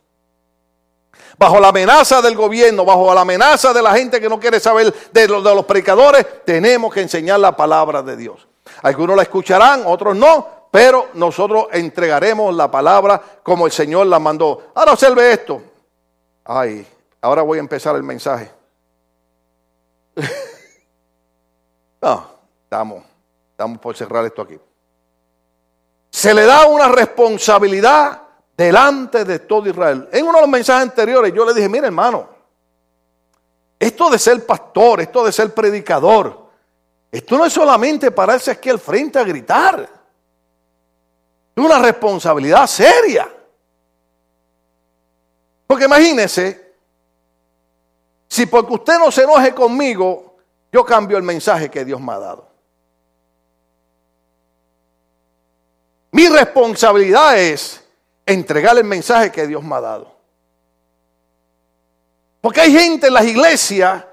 Speaker 1: bajo la amenaza del gobierno, bajo la amenaza de la gente que no quiere saber de los, de predicadores, tenemos que enseñar la palabra de Dios. Algunos la escucharán, otros no, pero nosotros entregaremos la palabra como el Señor la mandó. Ahora observe esto. Ay, ahora voy a empezar el mensaje. <laughs> no, estamos, estamos por cerrar esto aquí. Se le da una responsabilidad delante de todo Israel. En uno de los mensajes anteriores yo le dije, mire hermano, esto de ser pastor, esto de ser predicador, esto no es solamente pararse aquí al frente a gritar. Es una responsabilidad seria. Porque imagínese, si porque usted no se enoje conmigo, yo cambio el mensaje que Dios me ha dado. Mi responsabilidad es entregar el mensaje que Dios me ha dado. Porque hay gente en las iglesias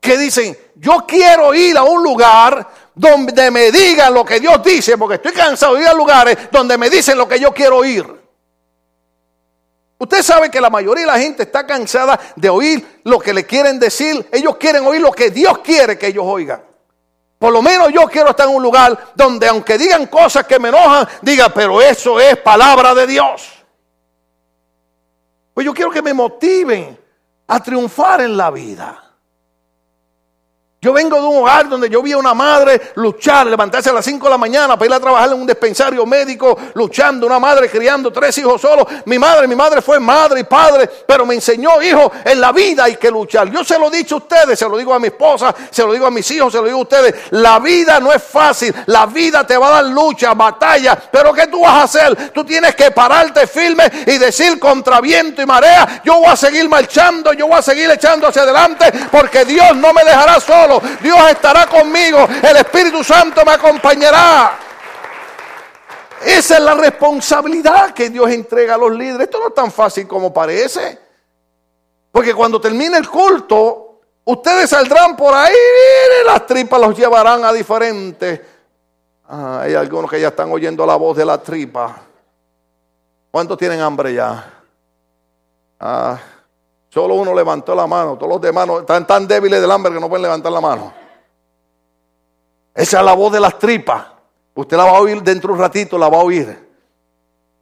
Speaker 1: que dicen, yo quiero ir a un lugar donde me digan lo que Dios dice, porque estoy cansado de ir a lugares donde me dicen lo que yo quiero oír. Usted sabe que la mayoría de la gente está cansada de oír lo que le quieren decir. Ellos quieren oír lo que Dios quiere que ellos oigan. Por lo menos yo quiero estar en un lugar donde aunque digan cosas que me enojan, diga, pero eso es palabra de Dios. Pues yo quiero que me motiven a triunfar en la vida. Yo vengo de un hogar donde yo vi a una madre luchar, levantarse a las 5 de la mañana para ir a trabajar en un dispensario médico, luchando, una madre criando tres hijos solos. Mi madre, mi madre fue madre y padre, pero me enseñó, hijo, en la vida hay que luchar. Yo se lo he dicho a ustedes, se lo digo a mi esposa, se lo digo a mis hijos, se lo digo a ustedes. La vida no es fácil, la vida te va a dar lucha, batalla, pero ¿qué tú vas a hacer? Tú tienes que pararte firme y decir contra viento y marea, yo voy a seguir marchando, yo voy a seguir echando hacia adelante, porque Dios no me dejará solo. Dios estará conmigo, el Espíritu Santo me acompañará. Esa es la responsabilidad que Dios entrega a los líderes. Esto no es tan fácil como parece. Porque cuando termine el culto, ustedes saldrán por ahí y las tripas los llevarán a diferentes. Ah, hay algunos que ya están oyendo la voz de la tripa. ¿Cuántos tienen hambre ya? Ah, Solo uno levantó la mano, todos los demás están tan débiles del hambre que no pueden levantar la mano. Esa es la voz de las tripas. Usted la va a oír dentro de un ratito, la va a oír.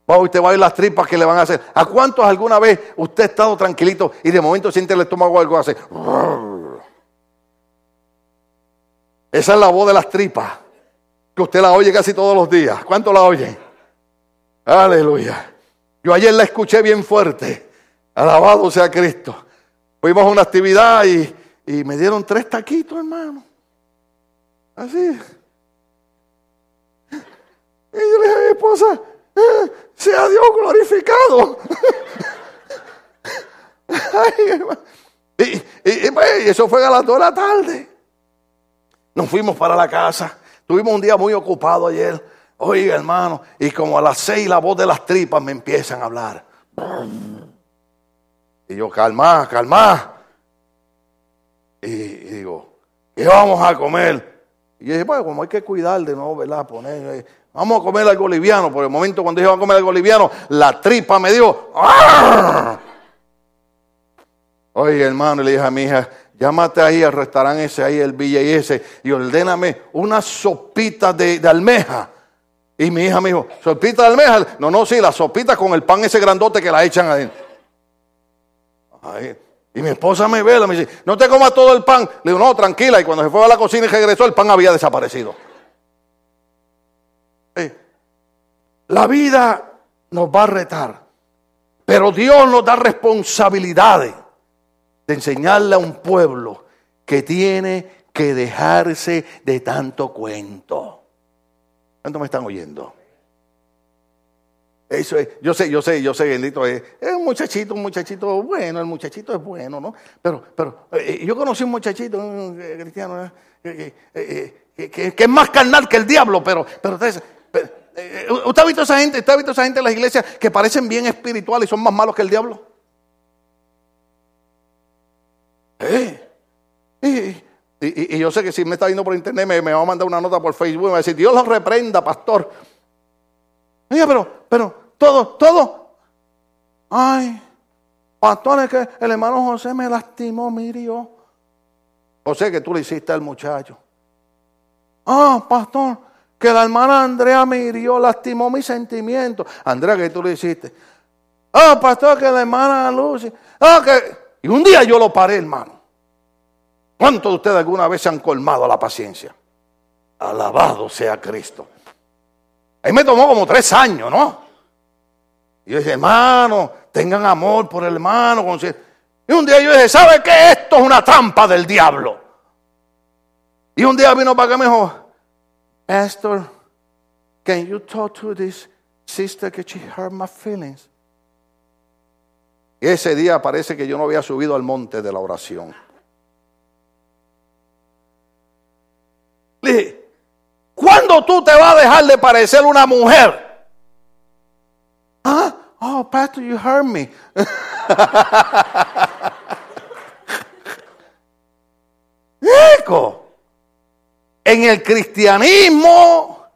Speaker 1: Va, usted va a oír las tripas que le van a hacer. ¿A cuántos alguna vez usted ha estado tranquilito y de momento siente el estómago algo hace? Esa es la voz de las tripas. Que usted la oye casi todos los días. ¿Cuánto la oye? Aleluya. Yo ayer la escuché bien fuerte. Alabado sea Cristo. Fuimos a una actividad y, me dieron tres taquitos, hermano. Así. Y yo le dije a mi esposa, eh, sea Dios glorificado. <laughs> y, pues, y, eso fue a las dos de la tarde. Nos fuimos para la casa. Tuvimos un día muy ocupado ayer. Oiga, hermano, y como a las seis la voz de las tripas me empiezan a hablar. Y yo, calma, calma. Y, digo, ¿qué vamos a comer? Y yo dije, bueno, como hay que cuidar de no, ¿verdad? Poner, eh, vamos a comer algo liviano. Por el momento cuando dije, vamos a comer algo liviano, la tripa me dio. Oye, hermano, le dije a mi hija, llámate ahí al restaurante ese, ahí el Villa y ese, y ordéname una sopita de, de almeja. Y mi hija me dijo, ¿sopita de almeja? No, no, sí, la sopita con el pan ese grandote que la echan adentro y mi esposa me ve, me dice, no te comas todo el pan. Le digo, no, tranquila. Y cuando se fue a la cocina y regresó, el pan había desaparecido. La vida nos va a retar, pero Dios nos da responsabilidades de enseñarle a un pueblo que tiene que dejarse de tanto cuento. ¿Cuánto me están oyendo? Eso es, yo sé, yo sé, yo sé, bendito es, es un muchachito, un muchachito bueno, el muchachito es bueno, ¿no? Pero, pero eh, yo conocí un muchachito eh, cristiano eh, que, es más carnal que el diablo, pero, pero usted, ha visto esa gente, usted ha visto esa gente en las iglesias que parecen bien espirituales y son más malos que el diablo. Y, y, yo sé que si me está viendo por internet me, me va a mandar una nota por Facebook y me va a decir, Dios los reprenda, pastor. Mira, pero, pero, todo, todo. Ay, pastor, es que el hermano José me lastimó, mirió. José, que tú le hiciste al muchacho. Ah, pastor, que la hermana Andrea me hirió, lastimó mis sentimientos. Andrea, que tú le hiciste. Ah, pastor, que la hermana Lucy. Ah, que. Y un día yo lo paré, hermano. ¿Cuántos de ustedes alguna vez se han colmado la paciencia? Alabado sea Cristo. Ahí me tomó como tres años, ¿no? Y yo dije, hermano, tengan amor por el hermano. Y un día yo dije, ¿sabe qué? Esto es una trampa del diablo. Y un día vino para acá y me dijo, Pastor, can you talk to this sister que she hurt my feelings? Y ese día parece que yo no había subido al monte de la oración. Le dije, ¿Cuándo tú te vas a dejar de parecer una mujer? ¿Ah? Oh, Pastor, you heard me. <laughs> eco. En el cristianismo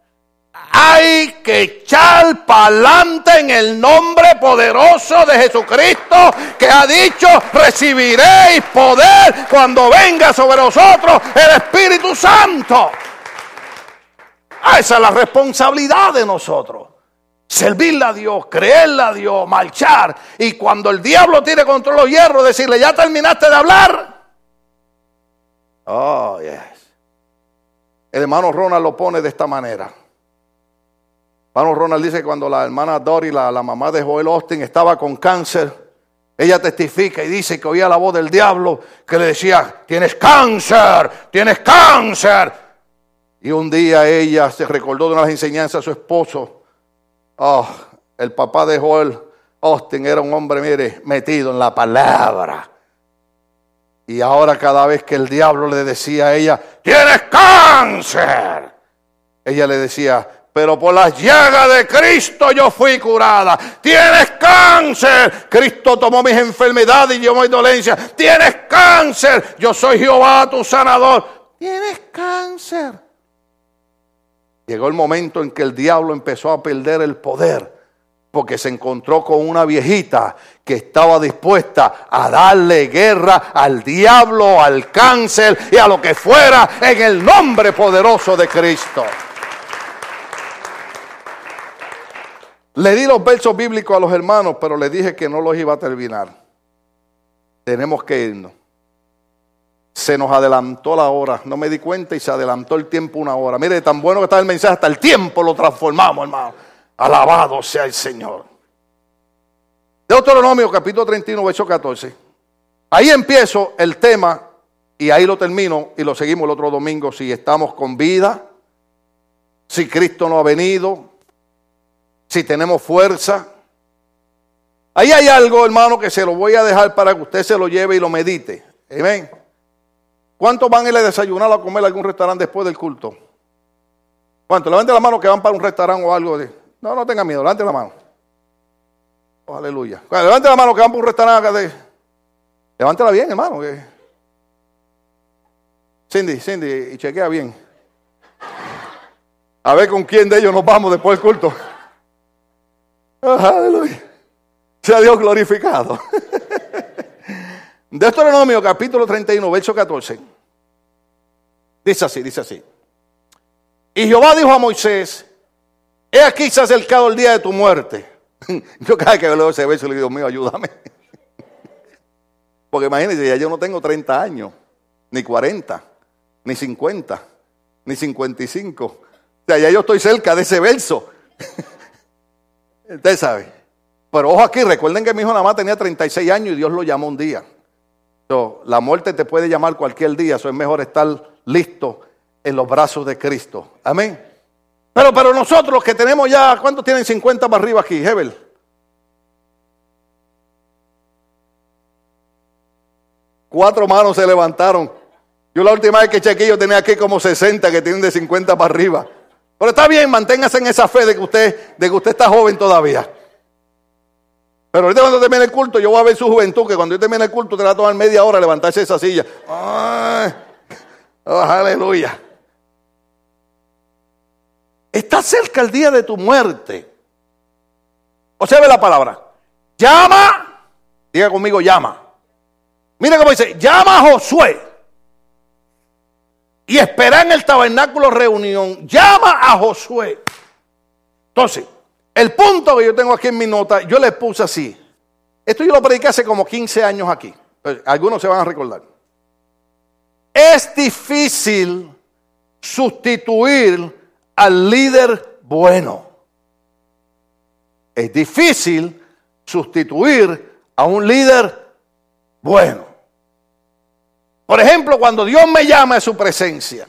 Speaker 1: hay que echar para adelante en el nombre poderoso de Jesucristo que ha dicho, recibiréis poder cuando venga sobre vosotros el Espíritu Santo. Ah, esa es la responsabilidad de nosotros. Servirle a Dios, creerle a Dios, marchar. Y cuando el diablo tiene control los hierros, decirle, ya terminaste de hablar. Oh, yes. El hermano Ronald lo pone de esta manera. Hermano Ronald dice que cuando la hermana Dory, la, la mamá de Joel Austin, estaba con cáncer, ella testifica y dice que oía la voz del diablo que le decía, tienes cáncer, tienes cáncer. Y un día ella se recordó de unas enseñanzas a su esposo. Oh, el papá de Joel Austin era un hombre, mire, metido en la palabra. Y ahora cada vez que el diablo le decía a ella, tienes cáncer, ella le decía, pero por las llagas de Cristo yo fui curada. Tienes cáncer, Cristo tomó mis enfermedades y yo mi dolencia. Tienes cáncer, yo soy Jehová tu sanador. Tienes cáncer. Llegó el momento en que el diablo empezó a perder el poder porque se encontró con una viejita que estaba dispuesta a darle guerra al diablo, al cáncer y a lo que fuera en el nombre poderoso de Cristo. Le di los versos bíblicos a los hermanos, pero les dije que no los iba a terminar. Tenemos que irnos. Se nos adelantó la hora, no me di cuenta y se adelantó el tiempo una hora. Mire, tan bueno que está el mensaje, hasta el tiempo lo transformamos, hermano. Alabado sea el Señor. Deuteronomio capítulo 31, verso 14. Ahí empiezo el tema y ahí lo termino y lo seguimos el otro domingo si estamos con vida, si Cristo no ha venido, si tenemos fuerza. Ahí hay algo, hermano, que se lo voy a dejar para que usted se lo lleve y lo medite. Amén. ¿Cuántos van a ir a desayunar o a comer a algún restaurante después del culto? ¿Cuántos? Levanten la mano que van para un restaurante o algo. De... No, no tengan miedo, levanten la mano. Oh, aleluya. Levanten la mano que van para un restaurante. De... Levántela bien, hermano. Cindy, Cindy, y chequea bien. A ver con quién de ellos nos vamos después del culto. Aleluya. Sea Dios glorificado. Deuteronomio capítulo 31, verso 14. Dice así, dice así. Y Jehová dijo a Moisés, he aquí se ha acercado el día de tu muerte. <laughs> Yo cada vez que leo ese verso le digo, mío, ayúdame. Porque imagínense, ya yo no tengo 30 años, ni 40, ni 50, ni 55. O sea, ya yo estoy cerca de ese verso. <laughs> Usted sabe. Pero ojo aquí, recuerden que mi hijo nada más tenía 36 años y Dios lo llamó un día. La muerte te puede llamar cualquier día, eso es mejor estar listo en los brazos de Cristo. Amén. Pero para nosotros que tenemos ya, ¿cuántos tienen 50 para arriba aquí, Hebel? Cuatro manos se levantaron. Yo la última vez que chequeé yo tenía aquí como 60 que tienen de 50 para arriba. Pero está bien, manténgase en esa fe de que usted, de que usted está joven todavía. Pero ahorita cuando termine el culto, yo voy a ver su juventud, que cuando yo termine el culto te va a tomar media hora levantarse de esa silla. Oh, aleluya. Está cerca el día de tu muerte. Observe la palabra. Llama. Diga conmigo, llama. Mira cómo dice, llama a Josué y espera en el tabernáculo reunión. Llama a Josué. Entonces, el punto que yo tengo aquí en mi nota, yo le puse así. Esto yo lo prediqué hace como 15 años aquí. Pues, algunos se van a recordar. Es difícil sustituir al líder bueno. Es difícil sustituir a un líder bueno. Por ejemplo, cuando Dios me llama a su presencia,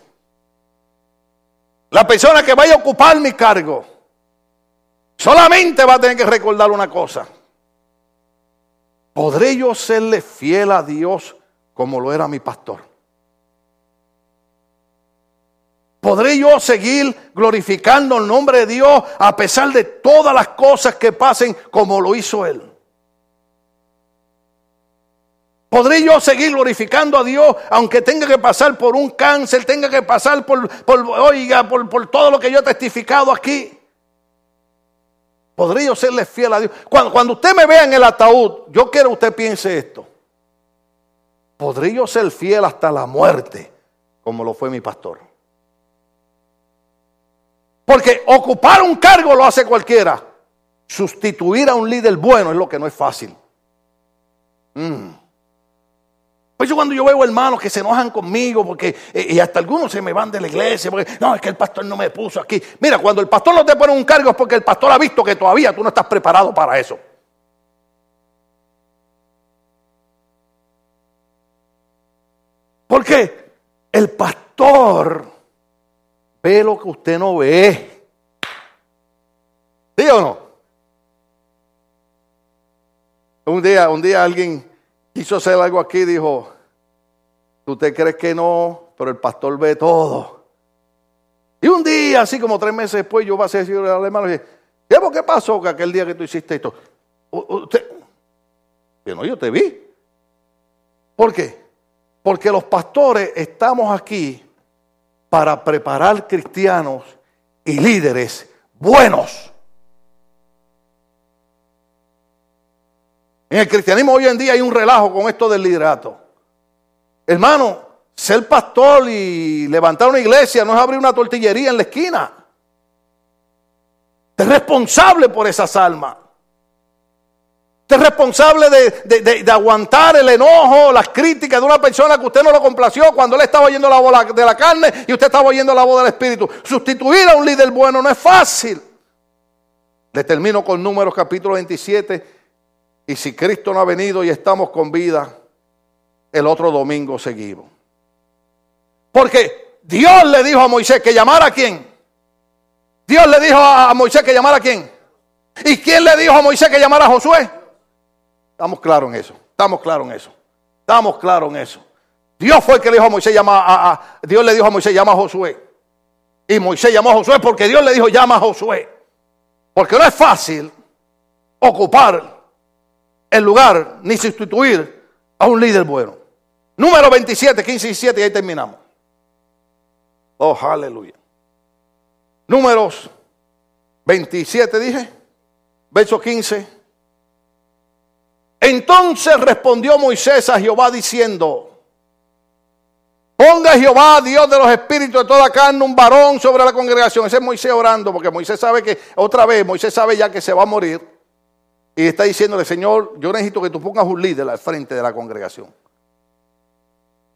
Speaker 1: la persona que vaya a ocupar mi cargo solamente va a tener que recordar una cosa. ¿Podré yo serle fiel a Dios como lo era mi pastor? ¿Podré yo seguir glorificando el nombre de Dios a pesar de todas las cosas que pasen como lo hizo Él? ¿Podré yo seguir glorificando a Dios aunque tenga que pasar por un cáncer, tenga que pasar por, oiga, por, todo lo que yo he testificado aquí? ¿Podría yo serle fiel a Dios? Cuando, usted me vea en el ataúd, yo quiero que usted piense esto. ¿Podría yo ser fiel hasta la muerte como lo fue mi pastor? Porque ocupar un cargo lo hace cualquiera. Sustituir a un líder bueno es lo que no es fácil. Mm. Por eso cuando yo veo hermanos que se enojan conmigo, porque, eh, y hasta algunos se me van de la iglesia, porque no, es que el pastor no me puso aquí. Mira, cuando el pastor no te pone un cargo es porque el pastor ha visto que todavía tú no estás preparado para eso. Porque el pastor ve lo que usted no ve. ¿Sí o no? Un día, un día alguien quiso hacer algo aquí dijo, ¿tú te crees que no? Pero el pastor ve todo. Y un día, así como tres meses después, yo pasé a decirle al hermano, ¿qué pasó que aquel día que tú hiciste esto? Usted, no, yo te vi. ¿Por qué? Porque los pastores estamos aquí para preparar cristianos y líderes buenos. En el cristianismo hoy en día hay un relajo con esto del liderato. Hermano, ser pastor y levantar una iglesia no es abrir una tortillería en la esquina. Es responsable por esas almas. Usted es responsable de, aguantar el enojo, las críticas de una persona que usted no lo complació cuando él estaba oyendo la voz de la carne y usted estaba oyendo la voz del Espíritu. Sustituir a un líder bueno no es fácil. Le termino con Números capítulo 27 y si Cristo no ha venido y estamos con vida, el otro domingo seguimos. Porque Dios le dijo a Moisés que llamara a quién. Dios le dijo a Moisés que llamara a quién. ¿Y quién le dijo a Moisés que llamara a Josué? Estamos claros en eso. Estamos claros en eso. Estamos claros en eso. Dios fue el que le dijo a Moisés llama a, Dios le dijo a Moisés llama a Josué. Y Moisés llamó a Josué porque Dios le dijo llama a Josué. Porque no es fácil ocupar el lugar ni sustituir a un líder bueno. Número 27, 15 y 17 y ahí terminamos. Oh, aleluya. Números 27 dije, verso 15. Entonces respondió Moisés a Jehová diciendo, Ponga Jehová, Dios de los espíritus de toda carne, un varón sobre la congregación. Ese es Moisés orando, porque Moisés sabe que, otra vez, Moisés sabe ya que se va a morir. Y está diciéndole, Señor, yo necesito que tú pongas un líder al frente de la congregación.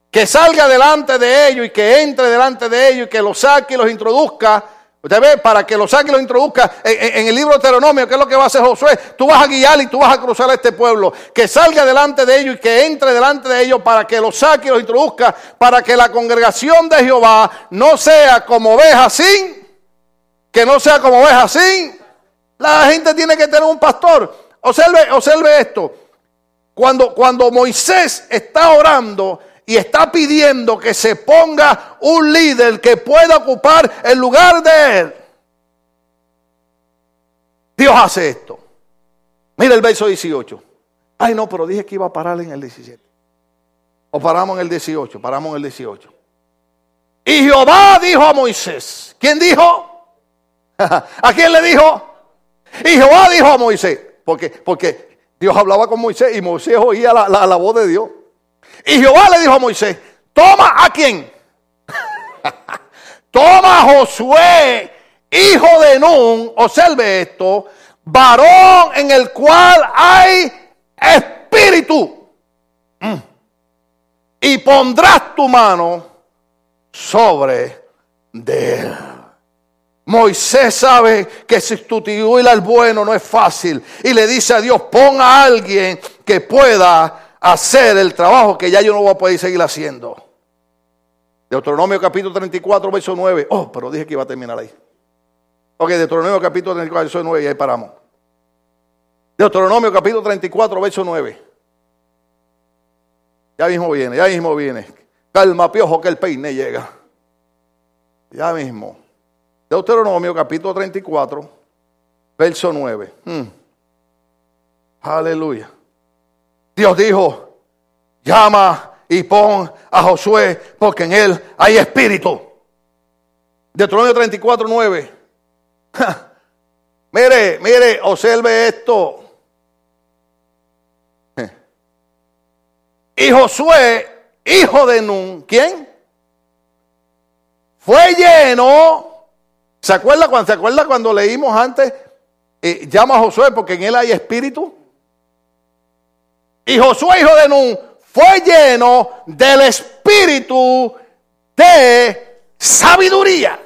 Speaker 1: Que salga delante de ellos y que entre delante de ellos y que los saque y los introduzca. Usted ve, para que los saque y los introduzca en, el libro de Deuteronomio, que es lo que va a hacer Josué, tú vas a guiar y tú vas a cruzar a este pueblo. Que salga delante de ellos y que entre delante de ellos para que los saque y los introduzca, para que la congregación de Jehová no sea como oveja sin, que no sea como oveja sin. La gente tiene que tener un pastor. Observe, observe esto. Cuando, cuando Moisés está orando y está pidiendo que se ponga un líder que pueda ocupar el lugar de él, Dios hace esto. Mira el verso 18. Ay, no, pero dije que iba a parar en el 17. O paramos en el 18, paramos en el 18. Y Jehová dijo a Moisés, ¿quién dijo? <laughs> ¿A quién le dijo? Y Jehová dijo a Moisés, porque, porque Dios hablaba con Moisés y Moisés oía la, voz de Dios. Y Jehová le dijo a Moisés, toma a quién. <laughs> toma a Josué, hijo de Nun, observe esto, varón en el cual hay espíritu. Mm. Y pondrás tu mano sobre de él. Moisés sabe que sustituir al bueno no es fácil y le dice a Dios, pon a alguien que pueda hacer el trabajo que ya yo no voy a poder seguir haciendo. Deuteronomio capítulo 34, verso 9. Oh, pero dije que iba a terminar ahí. Ok, Deuteronomio capítulo 34, verso 9 y ahí paramos. Deuteronomio capítulo 34, verso 9. Ya mismo viene, ya mismo viene. Calma, piojo, que el peine llega. Ya mismo. Deuteronomio capítulo 34, verso 9. Hmm. Aleluya. Dios dijo, llama y pon a Josué porque en él hay espíritu. Deuteronomio 34, 9. mire, mire, observe esto. <laughs> Y Josué, hijo de Nun, ¿quién? Fue lleno. ¿Se acuerda cuando, ¿se acuerda cuando leímos antes? Eh, llama a Josué porque en él hay espíritu. Y Josué, hijo de Nun, fue lleno del espíritu de sabiduría.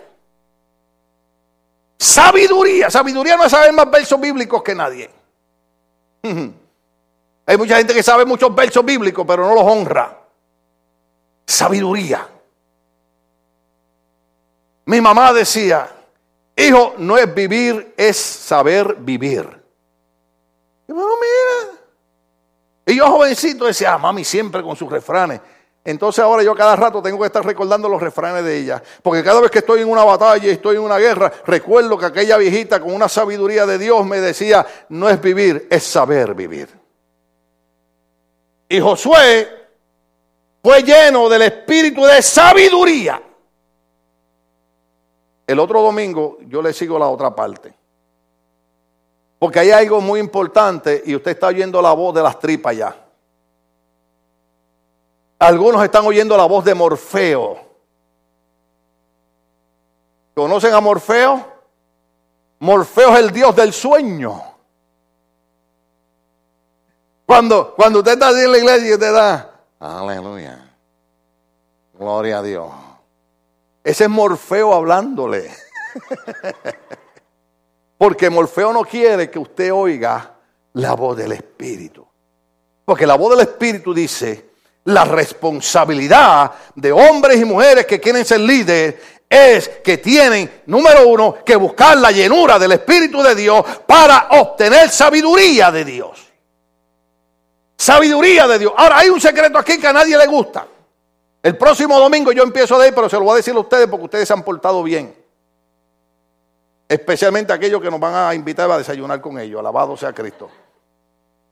Speaker 1: Sabiduría. Sabiduría no es saber más versos bíblicos que nadie. <laughs> Hay mucha gente que sabe muchos versos bíblicos, pero no los honra. Sabiduría. Mi mamá decía, hijo, no es vivir, es saber vivir. Y bueno, mira. Y yo jovencito decía, ah, mami siempre con sus refranes. Entonces ahora yo cada rato tengo que estar recordando los refranes de ella. Porque cada vez que estoy en una batalla y estoy en una guerra, recuerdo que aquella viejita con una sabiduría de Dios me decía, no es vivir, es saber vivir. Y Josué fue lleno del espíritu de sabiduría. El otro domingo yo le sigo la otra parte. Porque hay algo muy importante y usted está oyendo la voz de las tripas ya. Algunos están oyendo la voz de Morfeo. ¿Conocen a Morfeo? Morfeo es el dios del sueño. Cuando, cuando usted está así en la iglesia usted da, aleluya, gloria a Dios. Ese es Morfeo hablándole. Porque Morfeo no quiere que usted oiga la voz del Espíritu. Porque la voz del Espíritu dice, la responsabilidad de hombres y mujeres que quieren ser líderes es que tienen, número uno, que buscar la llenura del Espíritu de Dios para obtener sabiduría de Dios. Sabiduría de Dios. Ahora, hay un secreto aquí que a nadie le gusta. El próximo domingo yo empiezo de ahí, pero se lo voy a decir a ustedes porque ustedes se han portado bien. Especialmente aquellos que nos van a invitar a desayunar con ellos. Alabado sea Cristo.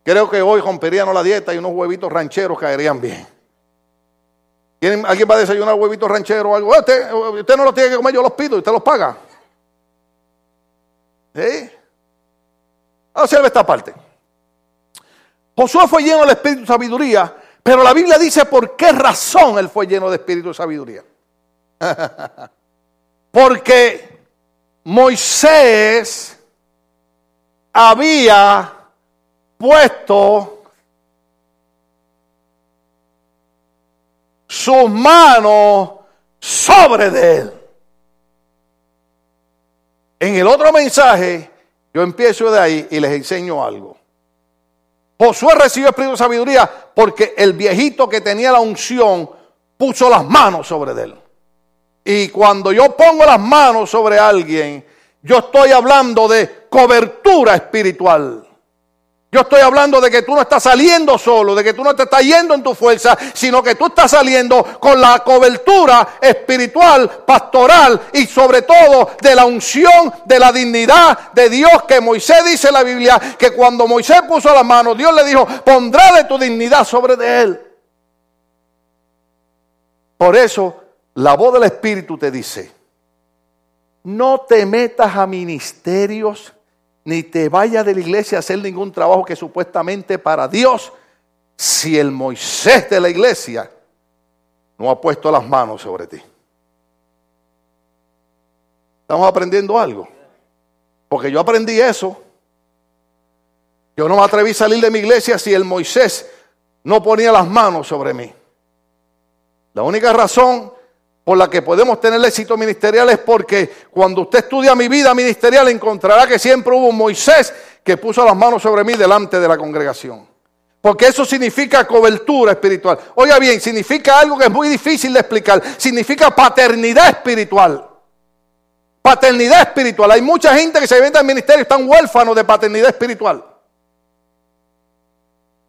Speaker 1: Creo que hoy romperían la dieta y unos huevitos rancheros caerían bien. ¿Alguien va a desayunar huevitos rancheros o algo? Usted, usted no los tiene que comer, yo los pido y usted los paga. ¿Sí? Observe esta parte. Josué fue lleno del espíritu de sabiduría, pero la Biblia dice por qué razón él fue lleno de espíritu de sabiduría. <laughs> Porque Moisés había puesto sus manos sobre de él. En el otro mensaje, yo empiezo de ahí y les enseño algo. Josué recibió espíritu de sabiduría porque el viejito que tenía la unción puso las manos sobre él. Y cuando yo pongo las manos sobre alguien, yo estoy hablando de cobertura espiritual. Yo estoy hablando de que tú no estás saliendo solo, de que tú no te estás yendo en tu fuerza, sino que tú estás saliendo con la cobertura espiritual, pastoral y sobre todo de la unción, de la dignidad de Dios que Moisés dice en la Biblia, que cuando Moisés puso las manos, Dios le dijo, pondrá de tu dignidad sobre de él. Por eso la voz del Espíritu te dice, no te metas a ministerios ni te vaya de la iglesia a hacer ningún trabajo que supuestamente para Dios, si el Moisés de la iglesia no ha puesto las manos sobre ti. Estamos aprendiendo algo. Porque yo aprendí eso. Yo no me atreví a salir de mi iglesia si el Moisés no ponía las manos sobre mí. La única razón por la que podemos tener éxito ministerial es porque cuando usted estudia mi vida ministerial encontrará que siempre hubo un Moisés que puso las manos sobre mí delante de la congregación. Porque eso significa cobertura espiritual. Oiga bien, significa algo que es muy difícil de explicar. Significa paternidad espiritual. Paternidad espiritual. Hay mucha gente que se vende al ministerio y están huérfanos de paternidad espiritual.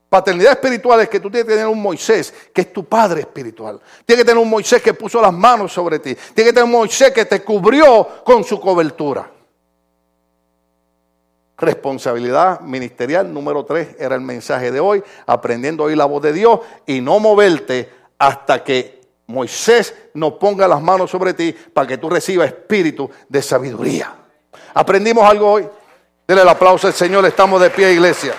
Speaker 1: Paternidad espiritual es que tú tienes que tener un Moisés que es tu padre espiritual. Tienes que tener un Moisés que puso las manos sobre ti. Tienes que tener un Moisés que te cubrió con su cobertura. Responsabilidad ministerial número tres era el mensaje de hoy, aprendiendo a oír la voz de Dios y no moverte hasta que Moisés no ponga las manos sobre ti para que tú recibas espíritu de sabiduría. ¿Aprendimos algo hoy? Denle el aplauso al Señor, estamos de pie, iglesia.